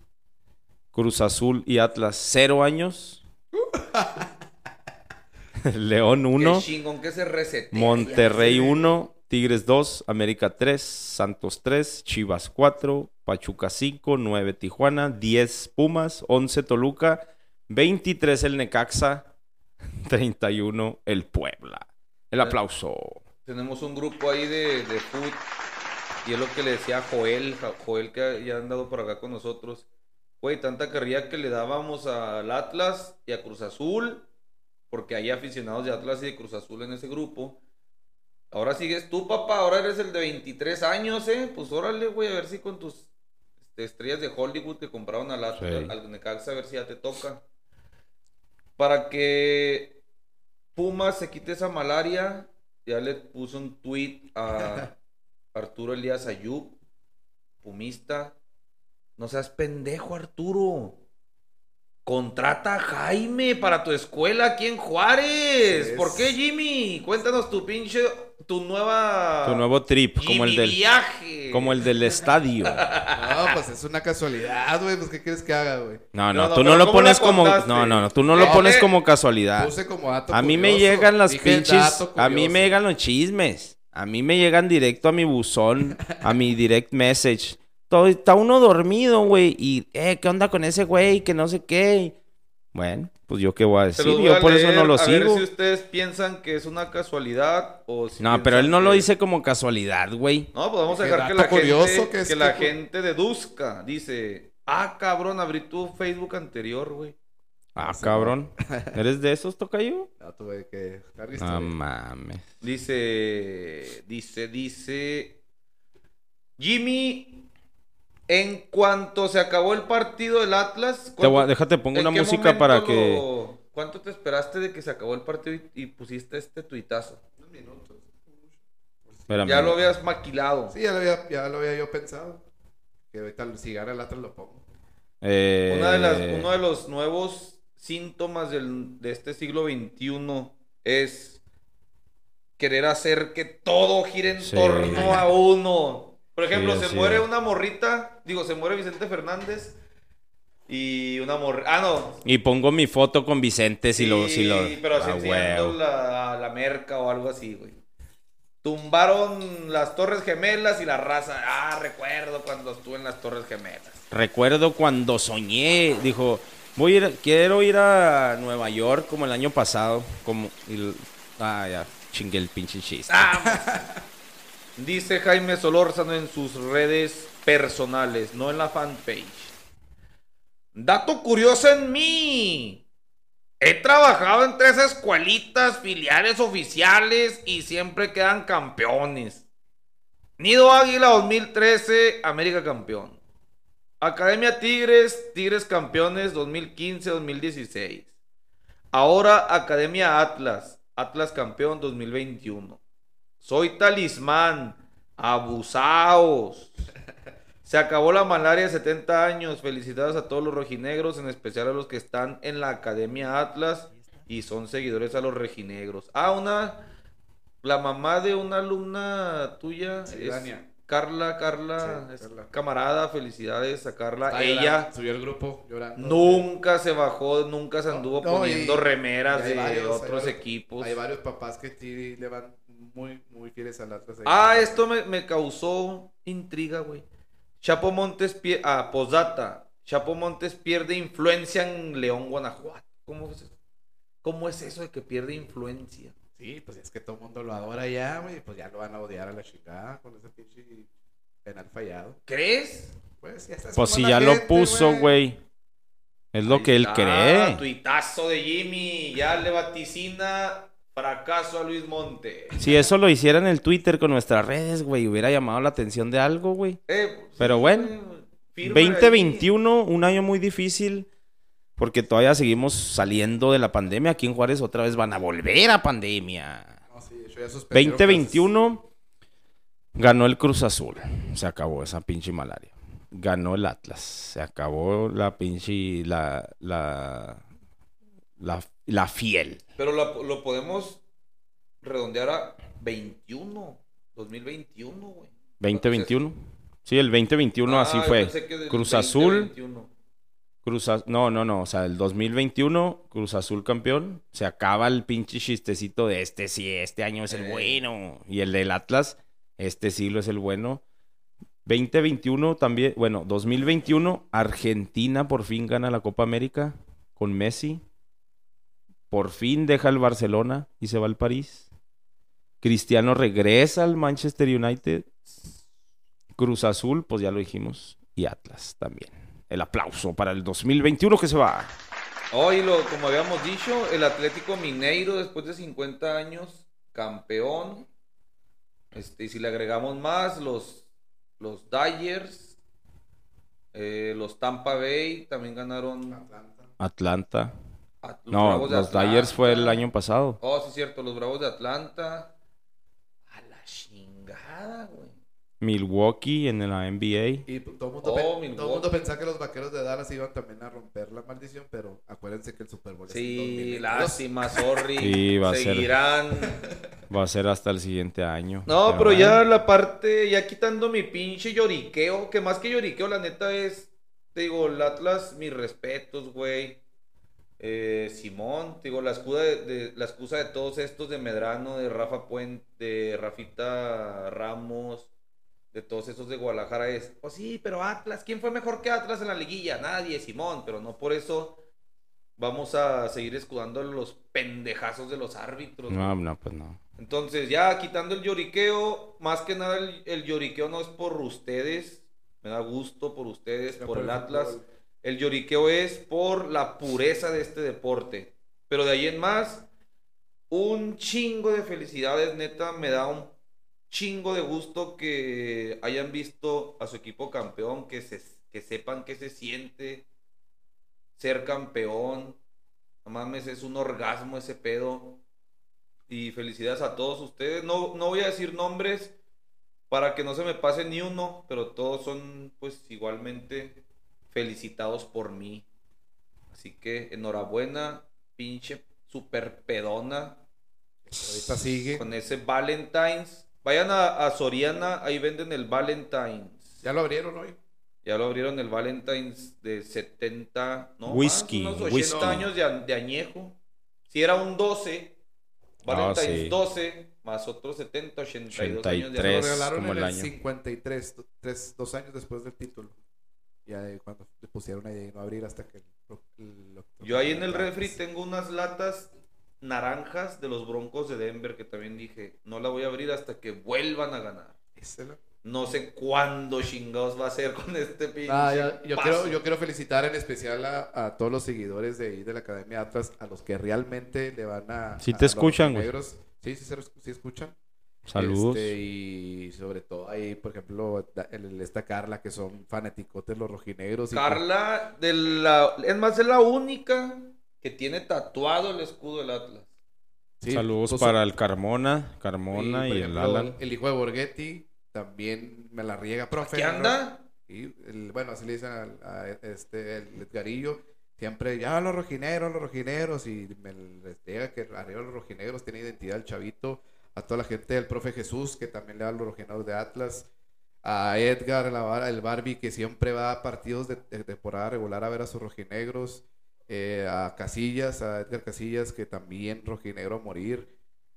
Cruz Azul y Atlas, cero años. León Qué 1. chingón que se resetea. Monterrey 1, Tigres 2, América 3, Santos 3, Chivas 4, Pachuca 5, 9 Tijuana, 10 Pumas, 11 Toluca, 23 el Necaxa, 31 el Puebla. El aplauso. Tenemos un grupo ahí de, de food. Y es lo que le decía a Joel, Joel que ya ha andado por acá con nosotros. Güey, tanta carrilla que le dábamos al Atlas y a Cruz Azul, porque hay aficionados de Atlas y de Cruz Azul en ese grupo. Ahora sigues tú, papá, ahora eres el de 23 años, ¿eh? Pues órale, güey, a ver si con tus este, estrellas de Hollywood que compraron al Sí. al Necaxa, a ver si ya te toca. Para que Pumas se quite esa malaria, ya le puse un tweet a Arturo Elías Ayub, pumista. No seas pendejo, Arturo. Contrata a Jaime para tu escuela aquí en Juárez. Es- ¿Por qué, Jimmy? Cuéntanos tu pinche, tu nueva... Tu nuevo trip, como el del, viaje. Como el del estadio. No, pues es una casualidad, güey. Pues, ¿qué quieres que haga, güey? No, No, tú no lo ¿cómo la pones como. No, no, no, tú no lo pones como casualidad. Puse como dato A mí me llegan las Dije pinches. A mí me llegan los chismes. A mí me llegan directo a mi buzón, a mi direct message. Todo, está uno dormido, güey. Y, eh, ¿qué onda con ese güey? Que no sé qué. Bueno, pues yo qué voy a decir. voy Yo a por eso no lo a ver sigo. si ustedes piensan que es una casualidad o si No, pero él no lo dice como casualidad, güey. No, pues vamos a dejar que la curioso gente, que es que la que- gente deduzca. Dice, ah, cabrón, abrí tu Facebook anterior, güey. Ah, sí, cabrón. ¿Eres de esos, tocayo? No, tuve que No mames. Dice, dice, dice, Jimmy, en cuanto se acabó el partido del Atlas, Te voy a- ¿cuánto- déjate, pongo una música para que. lo- ¿Cuánto te esperaste de que se acabó el partido y, y pusiste este tuitazo? Espérame. Ya lo habías maquilado. Sí, ya lo, había, ya lo había yo pensado. Que ahorita si gana el Atlas lo pongo. Eh, Una de las, uno de los nuevos síntomas del- de este siglo XXI es querer hacer que todo gire en Sí. torno a uno. Por ejemplo, Sí, se muere una morrita, digo, se muere Vicente Fernández y una morrita. Ah, no. Y pongo mi foto con Vicente si lo. Si lo... Pero así Ah, la, la merca o algo así, güey. Tumbaron las Torres Gemelas y la raza. Ah, recuerdo cuando estuve en las Torres Gemelas. Recuerdo cuando soñé, dijo, voy a ir, quiero ir a Nueva York como el año pasado, como y l- ah ya chingué el pinche chiste. Ah, Dice Jaime Solórzano en sus redes personales, no en la fanpage. Dato curioso en mí. He trabajado en tres escuelitas, filiales oficiales y siempre quedan campeones. Nido Águila 2013, América campeón. Academia Tigres, Tigres campeones 2015-2016. Ahora Academia Atlas, Atlas campeón 2021. Soy talismán, abusaos. Se acabó la malaria de 70 años. Felicidades a todos los rojinegros, en especial a los que están en la Academia Atlas y son seguidores a los rojinegros. Ah, una. La mamá de una alumna tuya Sí, es Dania. Carla, Carla, Sí, es Carla. camarada, felicidades a Carla. Está Ella llorando, Subió el grupo llorando. nunca se bajó, nunca se anduvo No, poniendo y- remeras y de varios, hay otros varios- equipos. Hay varios papás que sí le van muy, muy fieles al Atlas. ahí. Ah, esto me, me causó intriga, güey. Chapo Montes pierde. Ah, posdata. Chapo Montes pierde influencia en León, Guanajuato. ¿Cómo es eso? ¿Cómo es eso de que pierde influencia? Sí, pues es que todo el mundo lo adora ya, güey. Pues ya lo van a odiar a la chingada con ese pinche penal fallado. ¿Crees? Pues ya está. Pues si ya lo puso, güey. Es lo Ahí que él está, cree. Tuitazo de Jimmy. Ya le vaticina Fracaso a Luis Monte. Si eso lo hiciera en el Twitter con nuestras redes, güey, hubiera llamado la atención de algo, güey. Eh, Pero bueno, firma ahí. 2021, un año muy difícil, porque todavía seguimos saliendo de la pandemia. Aquí en Juárez otra vez van a volver a pandemia. No, sí, hecho, ya suspendieron 2021 ganó el Cruz Azul. Se acabó esa pinche malaria. Ganó el Atlas. Se acabó la pinche. La. La. La, la fiel. Pero lo, lo podemos redondear a 21. 2021, güey. 2021. Sí, el 2021 así Ah, yo fue. Cruz Azul. 2021. Cruz Az- No, no, no. O sea, el 2021, Cruz Azul campeón. Se acaba el pinche chistecito de este sí, este año es el Eh. bueno. Y el del Atlas, este siglo es el bueno. 2021 también, bueno, 2021, Argentina por fin gana la Copa América con Messi. Por fin deja el Barcelona y se va al París. Cristiano regresa al Manchester United. Cruz Azul, pues ya lo dijimos. Y Atlas también. El aplauso para el 2021 que se va. Hoy, lo, como habíamos dicho, el Atlético Mineiro, después de 50 años, campeón. Este, y si le agregamos más, los, los Dyers, eh, los Tampa Bay también ganaron. Atlanta. Atlanta. A- los No, Bravos de los Dyers fue el Atlanta. año pasado. Oh, sí, es cierto, los Bravos de Atlanta. A la chingada, güey. Milwaukee en la NBA. Y todo el mundo, Oh, pe- mundo pensaba que los vaqueros de Dallas iban también a romper la maldición, pero acuérdense que el Super Bowl es Sí, 2022. lástima, sorry. Sí, va a ser- Seguirán. Va a ser hasta el siguiente año. No, pero bueno. ya la parte, ya quitando mi pinche lloriqueo, que más que lloriqueo, la neta es, te digo, el Atlas, mis respetos, güey. Eh, Simón, digo, la excusa de, de- la excusa de todos estos de Medrano, de Rafa Puente, de Rafita Ramos, de todos esos de Guadalajara es, pues sí, pero Atlas, ¿quién fue mejor que Atlas en la liguilla? Nadie, Simón, pero no por eso vamos a seguir escudando a los pendejazos de los árbitros. No, no, pues no. Entonces, ya quitando el lloriqueo, más que nada el, el lloriqueo no es por ustedes, me da gusto por ustedes, por el el Atlas. fútbol. El lloriqueo es por la pureza de este deporte. Pero de ahí en más, un chingo de felicidades, neta, me da un chingo de gusto que hayan visto a su equipo campeón, que, se, que sepan que se siente ser campeón. No mames, es un orgasmo ese pedo. Y felicidades a todos ustedes. No, no voy a decir nombres para que no se me pase ni uno, pero todos son pues igualmente felicitados por mí. Así que enhorabuena, pinche super pedona. Ahorita sigue. Con ese Valentine's. Vayan a, a Soriana, ahí venden el Valentine's. Ya lo abrieron hoy. Ya lo abrieron el Valentine's de 70, no, más, Whisky, unos 80 whisky. años de, de añejo. Si era un 12, Valentine's sí. 12, más otros 70, 82 años de Lo 83. años. regalaron como en el el año. 53, do- tres, dos años después del título. Ya de cuando le pusieron ahí de no abrir hasta que... el- el- Yo ahí en el refri tengo unas latas naranjas de los Broncos de Denver que también dije, no la voy a abrir hasta que vuelvan a ganar. No sé cuándo chingados va a ser con este pinche. Ah, ya- yo, paso. quiero, yo quiero felicitar en especial a, a todos los seguidores de ahí de la Academia Atlas, a los que realmente le van a... Sí a te escuchan, güey. negros. Sí, sí, se- sí escuchan. Saludos. Este, y sobre todo ahí, por ejemplo, da- el- el- esta Carla, que son fanaticotes los rojinegros. y Carla, de la, es más, es la única que tiene tatuado el escudo del Atlas. Sí, Saludos pues, para el Carmona, Carmona y, el Alan. El hijo de Borghetti también me la riega, profe. ¿Qué anda? Y el- bueno, así le dicen a, este, el Edgarillo. Siempre, ya los rojineros, los rojineros. Y me les llega que arriba los rojineros tiene identidad el chavito. A toda la gente del profe Jesús, que también le da los rojineros de Atlas. A Edgar, la el Barbie, que siempre va a partidos de, de temporada regular a ver a sus rojinegros. Eh, a Casillas, a Edgar Casillas, que también rojinegro a morir.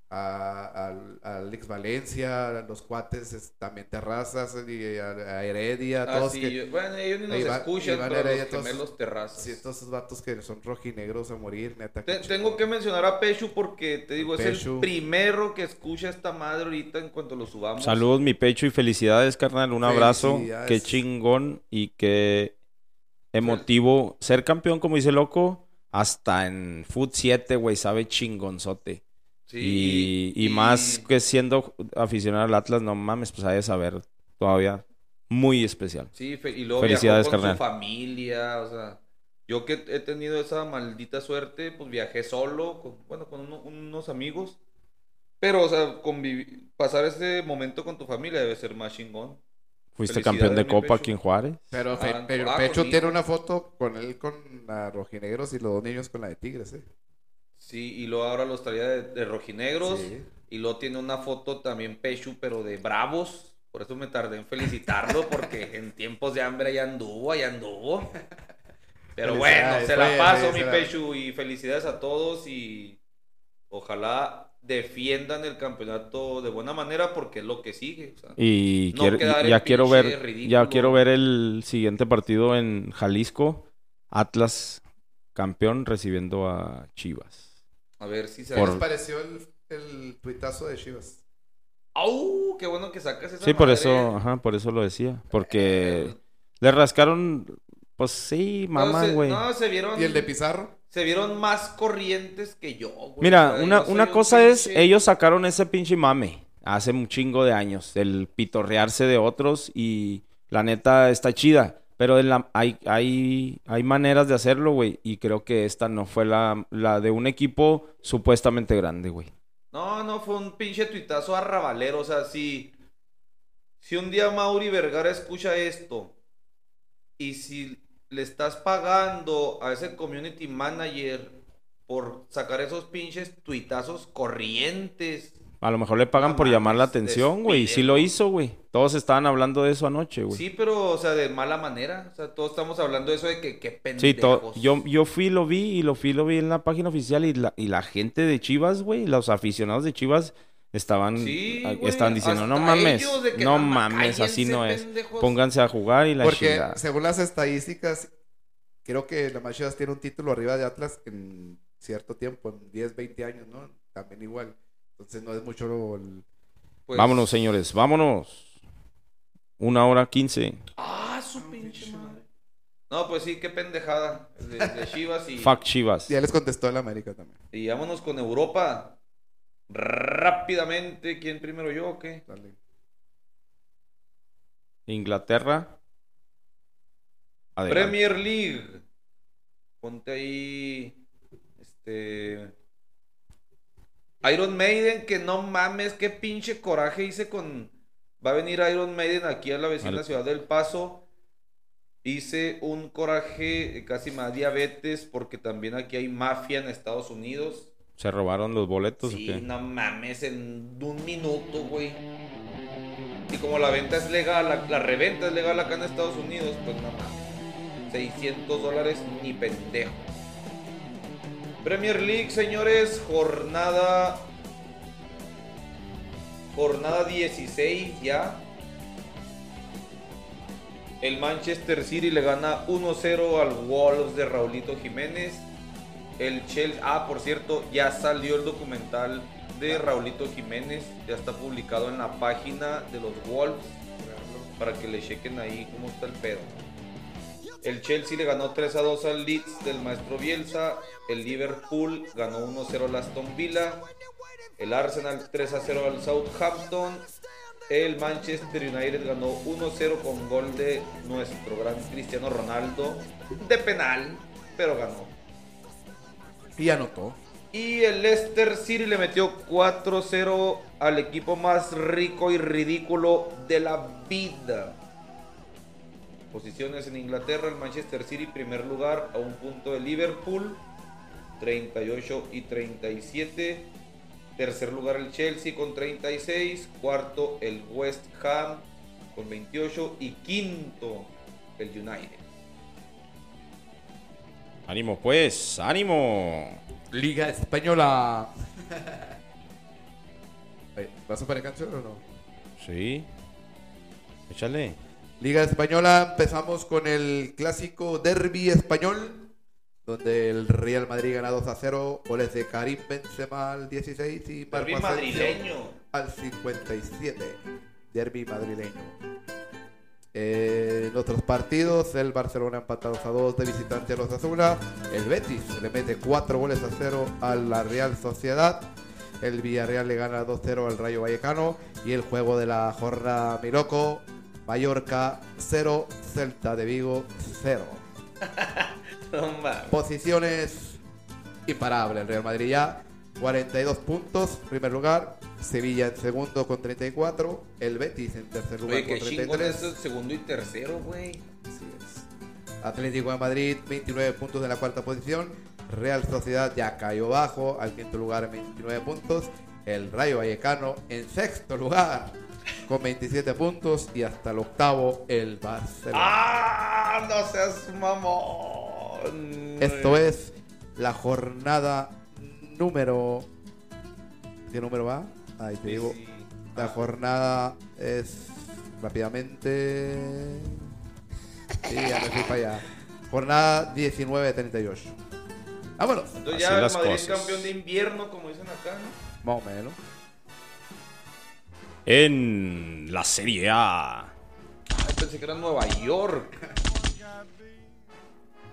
A, al- a Alex Valencia, a los cuates es- también Terrazas, y a, a Heredia, Ah, todos sí, que, yo- bueno, ellos ni nos Iván- escuchan, Iván pero Heredia, los todos- gemelos terrazas. Sí, todos esos vatos que son rojinegros a morir, neta. Te- tengo que mencionar a Pechu porque te digo, es Pechu. el primero que escucha esta madre ahorita en cuanto lo subamos. Saludos, mi pecho, y felicidades, carnal. Un abrazo. Qué chingón y qué emotivo. Ser campeón, como dice loco, hasta en Foot 7, güey, sabe chingonzote. Sí, y, y más que siendo aficionado al Atlas, no mames, pues hay de saber todavía muy especial. Sí, fe- y luego Felicidades, viajó con carnal. su familia, o sea, yo que he tenido esa maldita suerte, pues viajé solo, con, bueno, con uno- unos amigos, pero, o sea, convivi- pasar ese momento con tu familia debe ser más chingón. Fuiste campeón de Copa Pecho. aquí en Juárez. Pero, Fe- Ah, pero ah, Pecho tiene una foto con él con la rojinegros y los dos niños con la de Tigres, ¿eh? Sí, y luego ahora los traía de, de rojinegros, Sí. y luego tiene una foto también Pechu, pero de bravos, por eso me tardé en felicitarlo, porque en tiempos de hambre ya anduvo, ya anduvo. Pero bueno, se la paso, mi. Pechu, y felicidades a todos y ojalá defiendan el campeonato de buena manera porque es lo que sigue. o sea. Y No quiero- ya quiero ver, ridículo. ya quiero ver el siguiente partido en Jalisco. Atlas campeón recibiendo a Chivas. A ver si se... ¿Qué Por- les pareció el, el tuitazo de Chivas? ¡Au! ¡Qué bueno que sacas esa Sí, por madre. eso, ajá, por eso lo decía. Porque le rascaron, pues sí, mamá, güey. No, se vieron... ¿Y el de Pizarro? Se vieron más corrientes que yo, güey. Mira, O sea, una, yo una un cosa es, pinche- ellos sacaron ese pinche mame hace un chingo de años, el pitorrearse de otros y la neta está chida, pero en la- hay, hay, hay maneras de hacerlo, güey, y creo que esta no fue la, la de un equipo supuestamente grande, güey. No, no, fue un pinche tuitazo arrabalero. O sea, si, si un día Mauri Vergara escucha esto y si le estás pagando a ese community manager por sacar esos pinches tuitazos corrientes. A lo mejor le pagan No por llamar la atención, güey, y sí lo hizo, güey. Todos estaban hablando de eso anoche, güey. Sí, pero, o sea, de mala manera. O sea, todos estamos hablando de eso de que qué Sí, pendejos. to- yo, yo fui, lo vi y lo fui, lo vi en la página oficial y la, y la gente de Chivas, güey, los aficionados de Chivas estaban, Sí, ah, güey, estaban diciendo, no mames, no "No, mames, así no es. pendejos". Pónganse a jugar y la Porque chingada. según las estadísticas, creo que la Chivas tiene un título arriba de Atlas en cierto tiempo, en 10, 20 años, ¿no? También igual. Entonces no es mucho lo- el- Pues- Vámonos, señores, vámonos. Una hora quince. Ah, su pinche madre. No, pues sí, qué pendejada. De, de Chivas y, Fuck Chivas. Ya les contestó el América también. y vámonos con Europa. Rápidamente, ¿quién primero yo o qué? Dale. Inglaterra. Adelante. Premier League. Ponte ahí. Este. Iron Maiden, que no mames, qué pinche coraje hice con. Va a venir Iron Maiden aquí a la vecina ciudad del Paso. Hice un coraje, eh, casi da diabetes, porque también aquí hay mafia en Estados Unidos. ¿Se robaron los boletos Sí, o qué? no mames, en un minuto, güey. Y como la venta es legal, la, la reventa es legal acá en Estados Unidos, pues no mames. 600 dólares ni pendejo. Premier League, señores, jornada. Jornada 16 ya. El Manchester City le gana 1-0 al Wolves de Raulito Jiménez. El Chelsea, ah, por cierto, ya salió el documental de Raulito Jiménez, ya está publicado en la página de los Wolves para que le chequen ahí cómo está el pedo. El Chelsea le ganó 3 a 2 al Leeds del maestro Bielsa, el Liverpool ganó 1-0 al Aston Villa, el Arsenal 3 a 0 al Southampton, el Manchester United ganó 1-0 con gol de nuestro gran Cristiano Ronaldo de penal, pero ganó. Y anotó. Y el Leicester City le metió 4-0 al equipo más rico y ridículo de la vida. Posiciones en Inglaterra, el Manchester City primer lugar a un punto de Liverpool, 38 y 37. Tercer lugar el Chelsea con 36. Cuarto el West Ham con 28. Y quinto el United. Ánimo, pues, ánimo. Liga Española. Oye, ¿Vas a poner canción o no? Sí. Échale. Liga Española, empezamos con el clásico Derby español, donde el Real Madrid gana 2 a 0, goles de Karim Benzema al 16 y Derby madrileño. al 57. Derby madrileño. Eh, en otros partidos, el Barcelona empatados a 2 de visitante a los Azula. El Betis le mete 4 goles a 0 a la Real Sociedad. el Villarreal le gana 2-0 al Rayo Vallecano. Y el juego de la jornada Miloco, Mallorca 0, Celta de Vigo 0. No mames. Posiciones imparables. El Real Madrid ya 42 puntos, primer lugar. Sevilla en segundo con 34. El Betis en tercer lugar Oye, con chingón 33. es el segundo y tercero, güey. Así es. Atlético de Madrid, 29 puntos de la cuarta posición. Real Sociedad ya cayó bajo al quinto lugar en 29 puntos. El Rayo Vallecano en sexto lugar con 27 puntos. Y hasta el octavo, el Barcelona. ¡Ah! No seas mamón. Esto es la jornada número. ¿Qué número va? Ahí te digo. Sí. La jornada es rápidamente. Sí, ya me fui para allá. Jornada 19-38. Vámonos. Entonces Así ya el Madrid cosas. es campeón de invierno, como dicen acá, ¿no? Más o menos. En la Serie A. Ay, pensé que era Nueva York.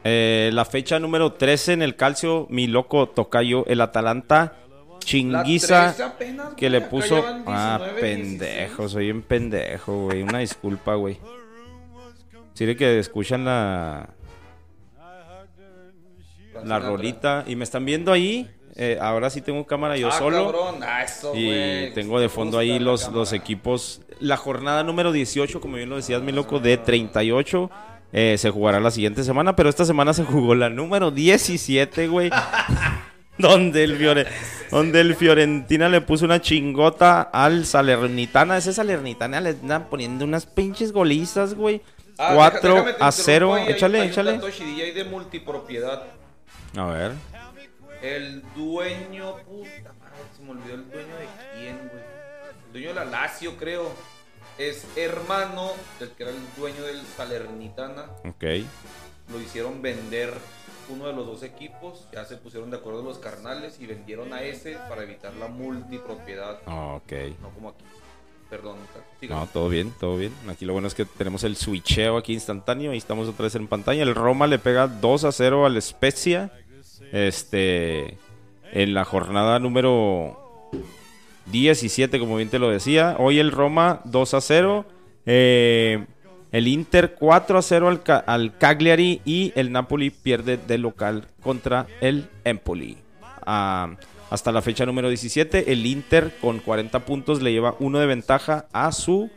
Eh, la fecha número 13 en el calcio, mi loco tocayo, el Atalanta La chinguiza 13 apenas, que güey, le puso... llevan Ah, 19, pendejo, soy un pendejo, güey. Una disculpa, güey. Sirve que escuchan la, 16. la rolita y me están viendo ahí. Eh, ahora sí tengo cámara yo ah, solo. cabrón. Ah, eso, Y tengo de fondo ahí los, los equipos. La jornada número 18, como bien lo decías, mi loco, de 38. eh, se jugará la siguiente semana, pero esta semana se jugó la número 17, güey. donde, el Fiore- donde el Fiorentina le puso una chingota al Salernitana. Ese Salernitana le están poniendo unas pinches golizas, güey. Ah, 4 deja- déjame te a 0. interrumpo ahí, hay- Échale, hay échale. de multipropiedad. A ver. El dueño, puta madre, se me olvidó el dueño de quién, güey. El dueño de la Lazio, creo. Es hermano del que era el dueño del Salernitana. Ok. Lo hicieron vender uno de los dos equipos. Ya se pusieron de acuerdo los carnales y vendieron a ese para evitar la multipropiedad. Ok. No como aquí. Perdón. siga. No, todo bien, todo bien. Aquí lo bueno es que tenemos el switcheo aquí instantáneo. Ahí estamos otra vez en pantalla. El Roma le pega 2 a 0 al Spezia. Este. En la jornada número 17, como bien te lo decía. Hoy el Roma 2 a 0. Eh, el Inter 4 a 0 al, al Cagliari. Y el Napoli pierde de local contra el Empoli. Ah, hasta la fecha número 17, el Inter con 40 puntos le lleva uno de ventaja a su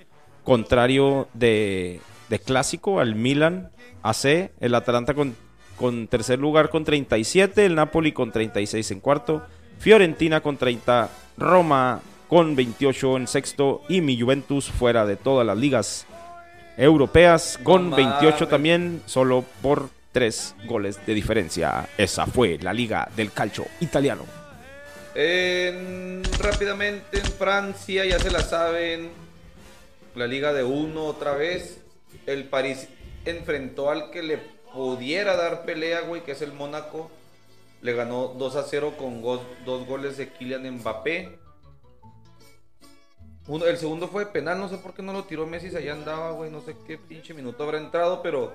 contrario de, de clásico, al Milan AC. El Atalanta con, con tercer lugar con 37, el Napoli con 36 en cuarto, Fiorentina con 30, Roma con 28 en sexto y mi Juventus fuera de todas las ligas europeas con No 28 mames. también, solo por tres goles de diferencia. Esa fue la liga del calcio italiano. En- rápidamente en Francia, ya se la saben. La Liga de Uno otra vez. El París enfrentó al que le pudiera dar pelea, güey, que es el Mónaco. Le ganó 2 a 0 con dos goles de Kylian Mbappé. El segundo fue penal, no sé por qué no lo tiró Messi, allá andaba, güey, no sé qué pinche minuto habrá entrado, pero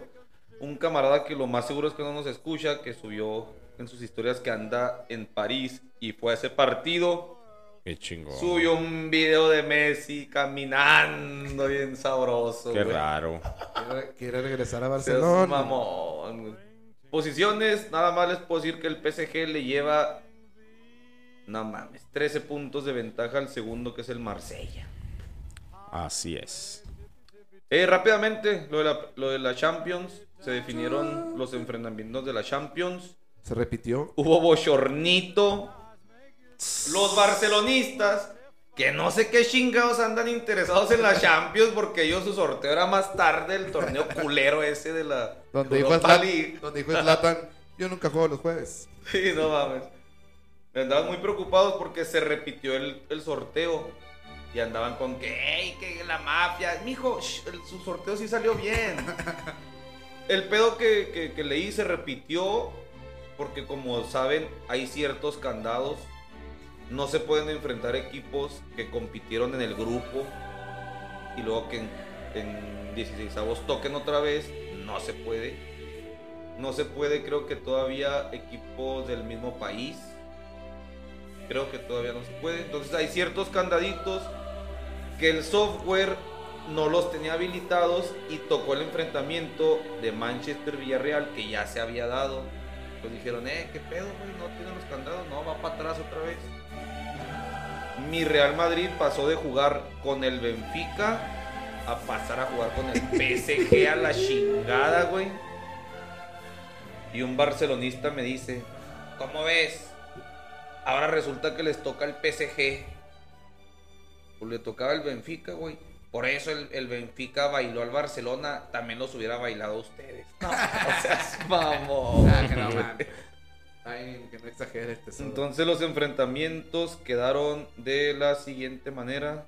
un camarada que lo más seguro es que no nos escucha, que subió en sus historias que anda en París y fue a ese partido, Qué chingón. subió un video de Messi caminando bien sabroso. Qué güey. raro. Quiere, quiere regresar a Barcelona. mamón, güey. Posiciones, nada más les puedo decir que el PSG le lleva, no mames, 13 puntos de ventaja al segundo que es el Marsella. Así es. Eh, rápidamente, lo de, la, lo de la Champions, se definieron los enfrentamientos de la Champions. Se repitió. Hubo bochornito. Los barcelonistas, que no sé qué chingados andan interesados en la Champions, porque ellos su sorteo era más tarde el torneo culero ese de la Donde dijo, Zlatan, donde dijo Zlatan, yo nunca juego los jueves. Sí, no mames. Andaban muy preocupados porque se repitió el, el sorteo. Y andaban con que, "Ey, que la mafia. Mijo, sh, el- su sorteo sí salió bien. el pedo que, que, que leí se repitió porque, como saben, hay ciertos candados. No se pueden enfrentar equipos que compitieron en el grupo y luego que en, en 16 avos toquen otra vez. No se puede. No se puede, creo que todavía equipos del mismo país. creo que todavía no se puede. Entonces hay ciertos candaditos que el software no los tenía habilitados y tocó el enfrentamiento de Manchester Villarreal que ya se había dado. Pues dijeron, eh, qué pedo, güey, no tienen los candados, no, va para atrás otra vez. Mi Real Madrid pasó de jugar con el Benfica a pasar a jugar con el PSG a la chingada, güey. Y un barcelonista me dice, ¿cómo ves? Ahora resulta que les toca el PSG. Pues le tocaba el Benfica, güey. Por eso el, el Benfica bailó al Barcelona, también los hubiera bailado a ustedes. No, o sea, vamos. Que no. Entonces los enfrentamientos quedaron de la siguiente manera.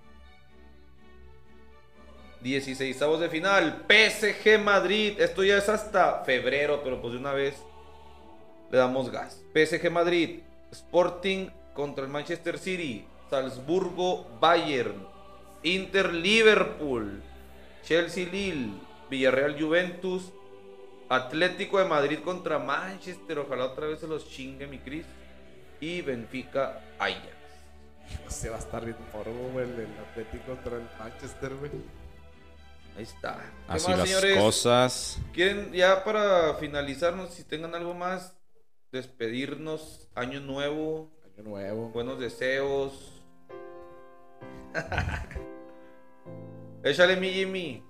16 de final. PSG Madrid. Esto ya es hasta febrero, pero pues de una vez le damos gas. PSG Madrid. Sporting contra el Manchester City. Salzburgo Bayern. Inter Liverpool. Chelsea Lille. Villarreal Juventus. Atlético de Madrid contra Manchester. Ojalá otra vez se los chingue mi Cris. Y Benfica Ajax. Se va a estar bien morbo, güey, el Atlético contra el Manchester, güey. Ahí está. ¿Qué Así más, las señores? cosas. ¿Quieren ya para finalizarnos, si tengan algo más, despedirnos, año nuevo, Año nuevo. buenos deseos? Échale mi Jimmy.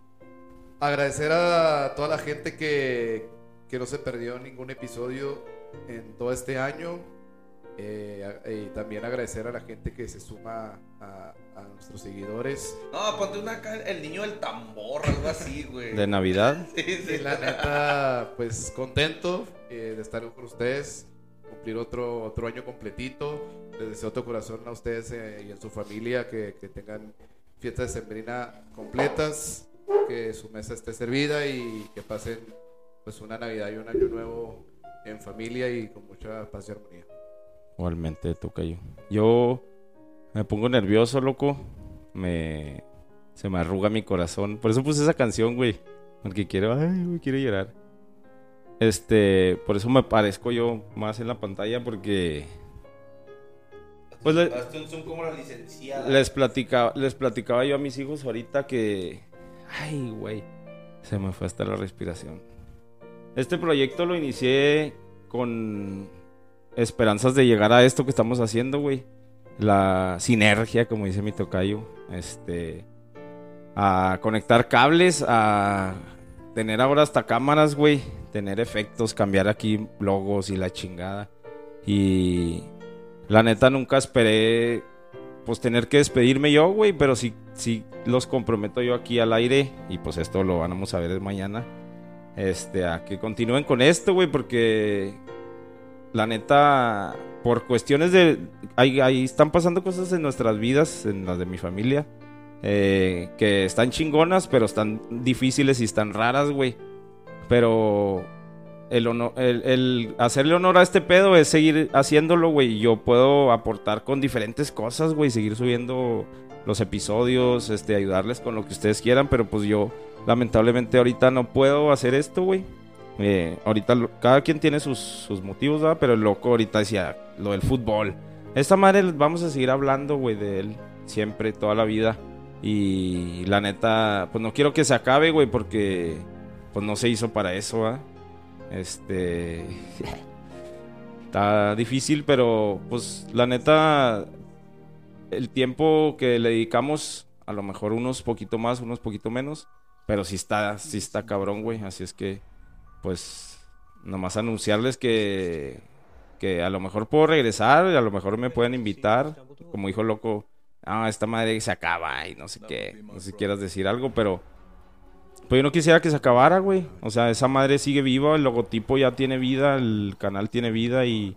Agradecer a toda la gente que, que no se perdió ningún episodio en todo este año. Eh, también agradecer a la gente que se suma a, a nuestros seguidores. No, ponte una acá, el niño del tambor, algo así, güey. De Navidad. Sí, sí. Y la neta, pues contento eh, de estar con ustedes, cumplir otro, otro año completito. Les deseo de corazón a ustedes eh, y a su familia que, que tengan fiestas de sembrina completas, que su mesa esté servida y que pasen pues una Navidad y un año nuevo en familia y con mucha paz y armonía. Igualmente toca yo. Yo me pongo nervioso, loco. Me se me arruga mi corazón. Por eso puse esa canción, güey. Porque quiero, ay, güey, quiero llorar. Este, por eso me parezco yo más en la pantalla porque Pues le- les platicaba, les platicaba yo a mis hijos ahorita que ay, güey, se me fue hasta la respiración. Este proyecto lo inicié con esperanzas de llegar a esto que estamos haciendo, güey. La sinergia, como dice mi tocayo. Este. A conectar cables, a tener ahora hasta cámaras, güey. Tener efectos, cambiar aquí logos y la chingada. Y. La neta nunca esperé. Pues tener que despedirme yo, güey. Pero sí, sí los comprometo yo aquí al aire. Y pues esto lo vamos a ver mañana. Este, a que continúen con esto, güey. Porque la neta, por cuestiones de... Ahí, ahí están pasando cosas en nuestras vidas, en las de mi familia, eh, que están chingonas, pero están difíciles y están raras, güey. Pero el, honor- el, hacerle honor a este pedo es seguir haciéndolo, güey. Yo puedo aportar con diferentes cosas, güey, seguir subiendo los episodios, este, ayudarles con lo que ustedes quieran, pero pues yo lamentablemente ahorita no puedo hacer esto, güey. Eh, ahorita cada quien tiene sus, sus motivos, ¿verdad? Pero el loco ahorita decía lo del fútbol. Esta madre vamos a seguir hablando, güey, de él siempre, toda la vida. Y la neta, pues no quiero que se acabe, güey, porque pues no se hizo para eso, ¿verdad? Este... Está difícil, pero pues la neta, el tiempo que le dedicamos, a lo mejor unos poquito más, unos poquito menos, pero sí está, sí está cabrón, güey. Así es que, pues, nomás anunciarles que, que a lo mejor puedo regresar, a lo mejor me pueden invitar. Como dijo loco, ah, esta madre se acaba y no sé qué. No sé si quieras decir algo, pero pues yo no quisiera que se acabara, güey. O sea, esa madre sigue viva, el logotipo ya tiene vida, el canal tiene vida y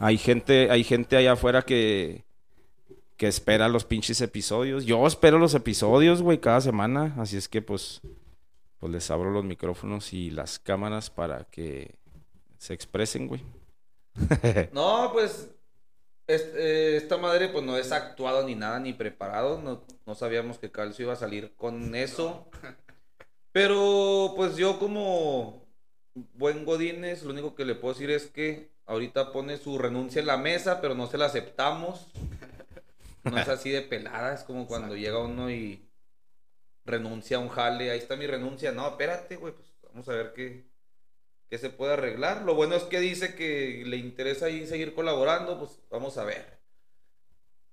hay gente, hay gente allá afuera que que espera los pinches episodios. Yo espero los episodios, güey, cada semana. Así es que, pues, pues les abro los micrófonos y las cámaras para que se expresen, güey. No, pues es- eh, esta madre pues no es actuado ni nada, ni preparado. No, no sabíamos que Calcio iba a salir con eso. Pero pues yo como buen Godínez, lo único que le puedo decir es que ahorita pone su renuncia en la mesa, pero no se la aceptamos. No es así de pelada, es como cuando llega uno y renuncia a un jale, ahí está mi renuncia. No, espérate, güey, pues vamos a ver qué, qué se puede arreglar. Lo bueno es que dice que le interesa ahí seguir colaborando, pues vamos a ver.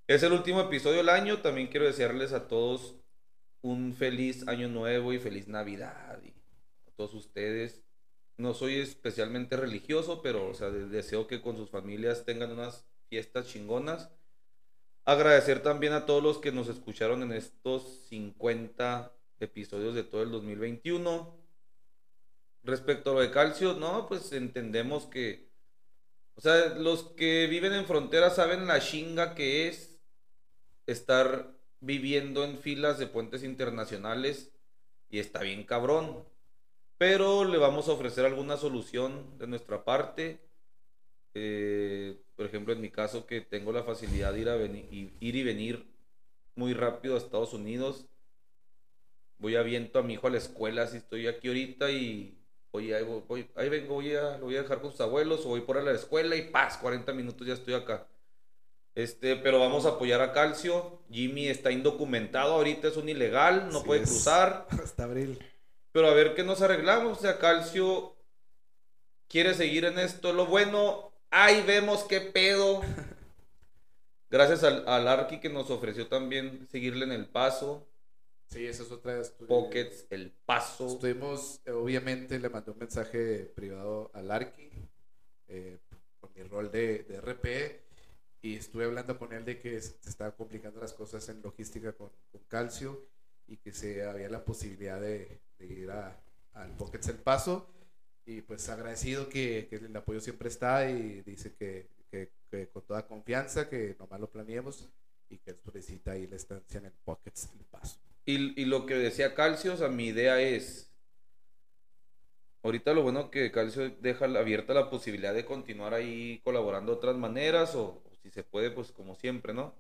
Es el último episodio del año, también quiero desearles a todos un feliz año nuevo y feliz Navidad y a todos ustedes. No soy especialmente religioso, pero o sea, de- deseo que con sus familias tengan unas fiestas chingonas. Agradecer también a todos los que nos escucharon en estos 50 episodios de todo el 2021. Respecto a lo de calcio, no, pues entendemos que, o sea, los que viven en frontera saben la chinga que es estar viviendo en filas de puentes internacionales y está bien cabrón. Pero le vamos a ofrecer alguna solución de nuestra parte. Eh, por ejemplo, en mi caso, que tengo la facilidad de ir, a ir y venir muy rápido a Estados Unidos. Voy a viento a mi hijo a la escuela si estoy aquí ahorita y voy- ahí vengo, voy a, lo voy a dejar con sus abuelos o voy por a la escuela y paz, 40 minutos ya estoy acá. Este, pero vamos a apoyar a Calcio. Jimmy está indocumentado, ahorita es un ilegal, no Así puede es. cruzar. Hasta abril. Pero a ver qué nos arreglamos. O sea, Calcio quiere seguir en esto. Lo bueno, ahí vemos qué pedo. Gracias al, al Arqui que nos ofreció también seguirle en el paso. Sí, esa es otra. Pockets, el paso. Estuvimos, obviamente, le mandé un mensaje privado al Arqui eh, con mi rol de, de RP y estuve hablando con él de que se estaban complicando las cosas en logística con, con Calcio y que se había la posibilidad de, de ir a, al Pockets El Paso y pues agradecido que, que el apoyo siempre está y dice que, que- que con toda confianza que nomás lo planeemos y que él solicita ahí la estancia en el Pockets El Paso. Y, y lo que decía Calcio, o sea, mi idea es. Ahorita lo bueno que Calcio deja abierta la posibilidad de continuar ahí colaborando de otras maneras, o si se puede, pues como siempre, ¿no?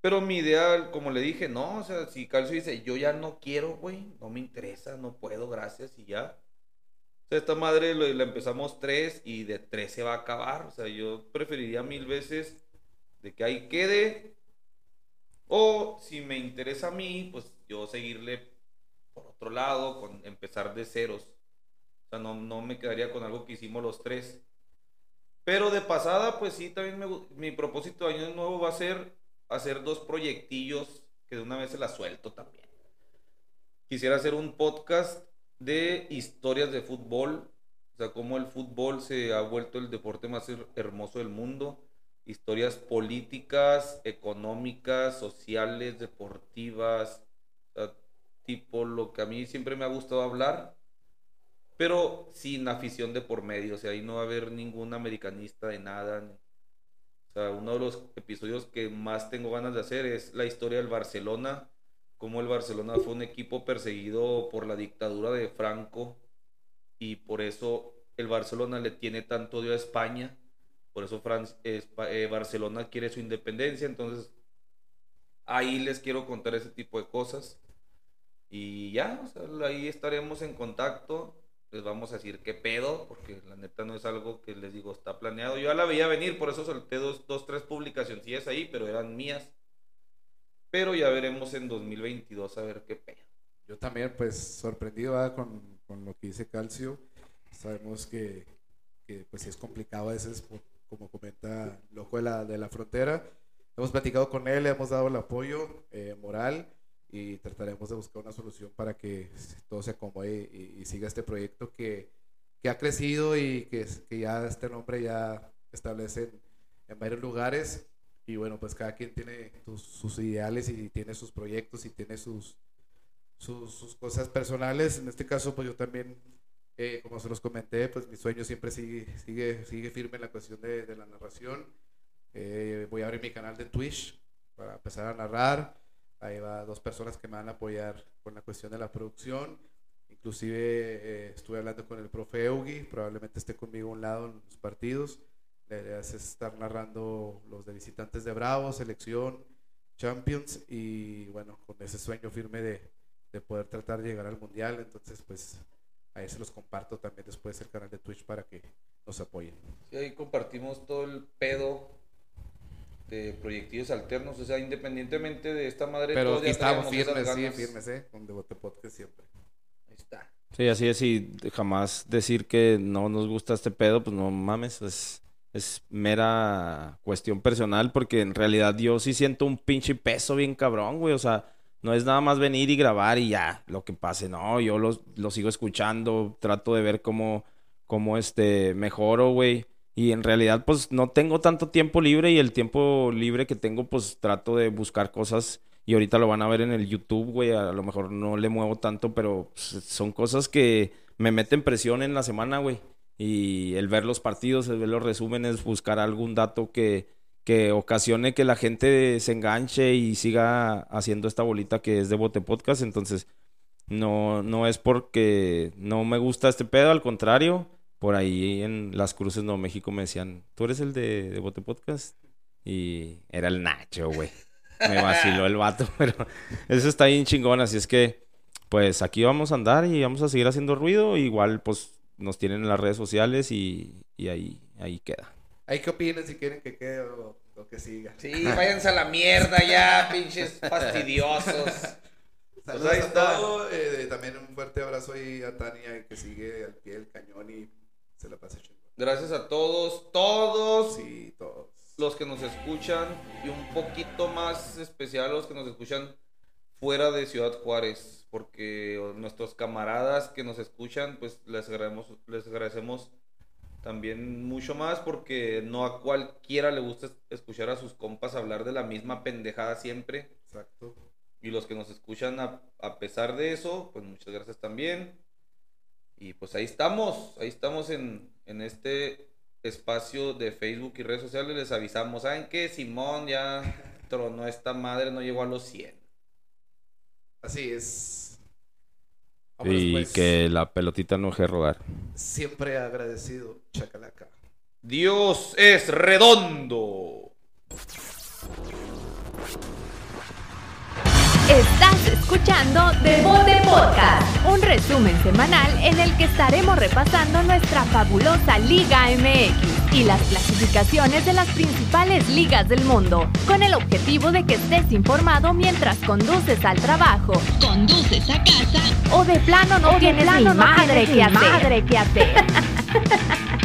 Pero mi idea, como le dije, no, o sea, si Calcio dice, yo ya no quiero, güey, no me interesa, no puedo, gracias, y ya. O sea, esta madre la empezamos tres y de tres se va a acabar. O sea, yo preferiría mil veces de que ahí quede. O si me interesa a mí, pues yo seguirle por otro lado, con empezar de ceros. O sea, no, no me quedaría con algo que hicimos los tres. Pero de pasada, pues sí, también mi propósito de año nuevo va a ser hacer dos proyectillos que de una vez se las suelto también. Quisiera hacer un podcast de historias de fútbol, o sea, cómo el fútbol se ha vuelto el deporte más her- hermoso del mundo, historias políticas, económicas, sociales, deportivas, tipo lo que a mí siempre me ha gustado hablar, pero sin afición de por medio, o sea, ahí no va a haber ningún americanista de nada. O sea, uno de los episodios que más tengo ganas de hacer es la historia del Barcelona, cómo el Barcelona fue un equipo perseguido por la dictadura de Franco y por eso el Barcelona le tiene tanto odio a España, por eso eh, Barcelona quiere su independencia, entonces ahí les quiero contar ese tipo de cosas y ya, o sea, ahí estaremos en contacto, les vamos a decir qué pedo, porque la neta no es algo que les digo está planeado, yo ya la veía venir, por eso solté dos, dos tres publicaciones ahí, pero eran mías. Pero ya veremos en 2022 a ver qué pedo. Yo también, pues, sorprendido con, con lo que dice Calcio. Sabemos que, que, pues, es complicado a veces, como comenta Loco de la, de la Frontera. Hemos platicado con él, le hemos dado el apoyo eh, moral y trataremos de buscar una solución para que todo se acomode y, y siga este proyecto que, que ha crecido y que, que ya este nombre ya establece en, en varios lugares. Y bueno, pues cada quien tiene sus, sus ideales y tiene sus proyectos y tiene sus, sus, sus cosas personales. En este caso, pues yo también, eh, como se los comenté, pues mi sueño siempre sigue, sigue, sigue firme en la cuestión de, de la narración. Eh, voy a abrir mi canal de Twitch para empezar a narrar. Ahí va dos personas que me van a apoyar con la cuestión de la producción. Inclusive eh, estuve hablando con el profe Eugi, probablemente esté conmigo a un lado en los partidos. La idea es estar narrando los de visitantes de Bravo, selección, Champions y bueno, con ese sueño firme de, de poder tratar de llegar al Mundial. Entonces, pues ahí se los comparto también después el canal de Twitch para que nos apoyen. Y ahí compartimos todo el pedo de proyectillos alternos, o sea, independientemente de esta madre. Pero todos aquí estamos firmes, sí, firmes, ¿eh? Con Devote Podcast siempre. Ahí está. Sí, así es, y jamás decir que no nos gusta este pedo, pues no mames, es, es mera cuestión personal, porque en realidad yo sí siento un pinche peso bien cabrón, güey, o sea, no es nada más venir y grabar y ya, lo que pase, no, yo lo, lo sigo escuchando, trato de ver cómo, cómo este, mejoro, güey, y en realidad pues no tengo tanto tiempo libre y el tiempo libre que tengo pues trato de buscar cosas y ahorita lo van a ver en el YouTube, güey. A lo mejor no le muevo tanto, pero pues, son cosas que me meten presión en la semana, güey. Y el ver los partidos, el ver los resúmenes, buscar algún dato que, que ocasione que la gente se enganche y siga haciendo esta bolita que es de Bote Podcast. Entonces, no, no es porque no me gusta este pedo, al contrario. Por ahí en Las Cruces, Nuevo México, me decían, ¿tú eres el de, de Bote Podcast? Y era el Nacho, güey. Me vaciló el vato, pero eso está bien chingón. Así es que, pues aquí vamos a andar y vamos a seguir haciendo ruido. Igual, pues nos tienen en las redes sociales y, y ahí, ahí queda. Ahí qué opinen si quieren que quede o, o que siga. Sí, váyanse a la mierda ya, pinches fastidiosos. Saludos Pues ahí a todos, eh, también un fuerte abrazo ahí a Tania que sigue al pie del cañón y se la chingón. Gracias a todos, todos Sí, todos. los que nos escuchan y un poquito más especial los que nos escuchan fuera de Ciudad Juárez, porque nuestros camaradas que nos escuchan, pues les agradecemos, les agradecemos también mucho más porque no a cualquiera le gusta es- escuchar a sus compas hablar de la misma pendejada siempre. Exacto. Y los que nos escuchan a, a pesar de eso, pues muchas gracias también. Y pues ahí estamos, ahí estamos en, en este espacio de Facebook y redes sociales. Les avisamos, ¿saben qué? Simón ya tronó esta madre, no llegó a los 100. Así es. Vámonos, Y pues. que la pelotita no deje de rodar. Siempre agradecido, Chacalaca. Dios es redondo. Estás escuchando Devote Podcast, un resumen semanal en el que estaremos repasando nuestra fabulosa Liga MX y las clasificaciones de las principales ligas del mundo, con el objetivo de que estés informado mientras conduces al trabajo conduces a casa o de plano no O de tienes plano ni no madre que hacer. madre que hacer.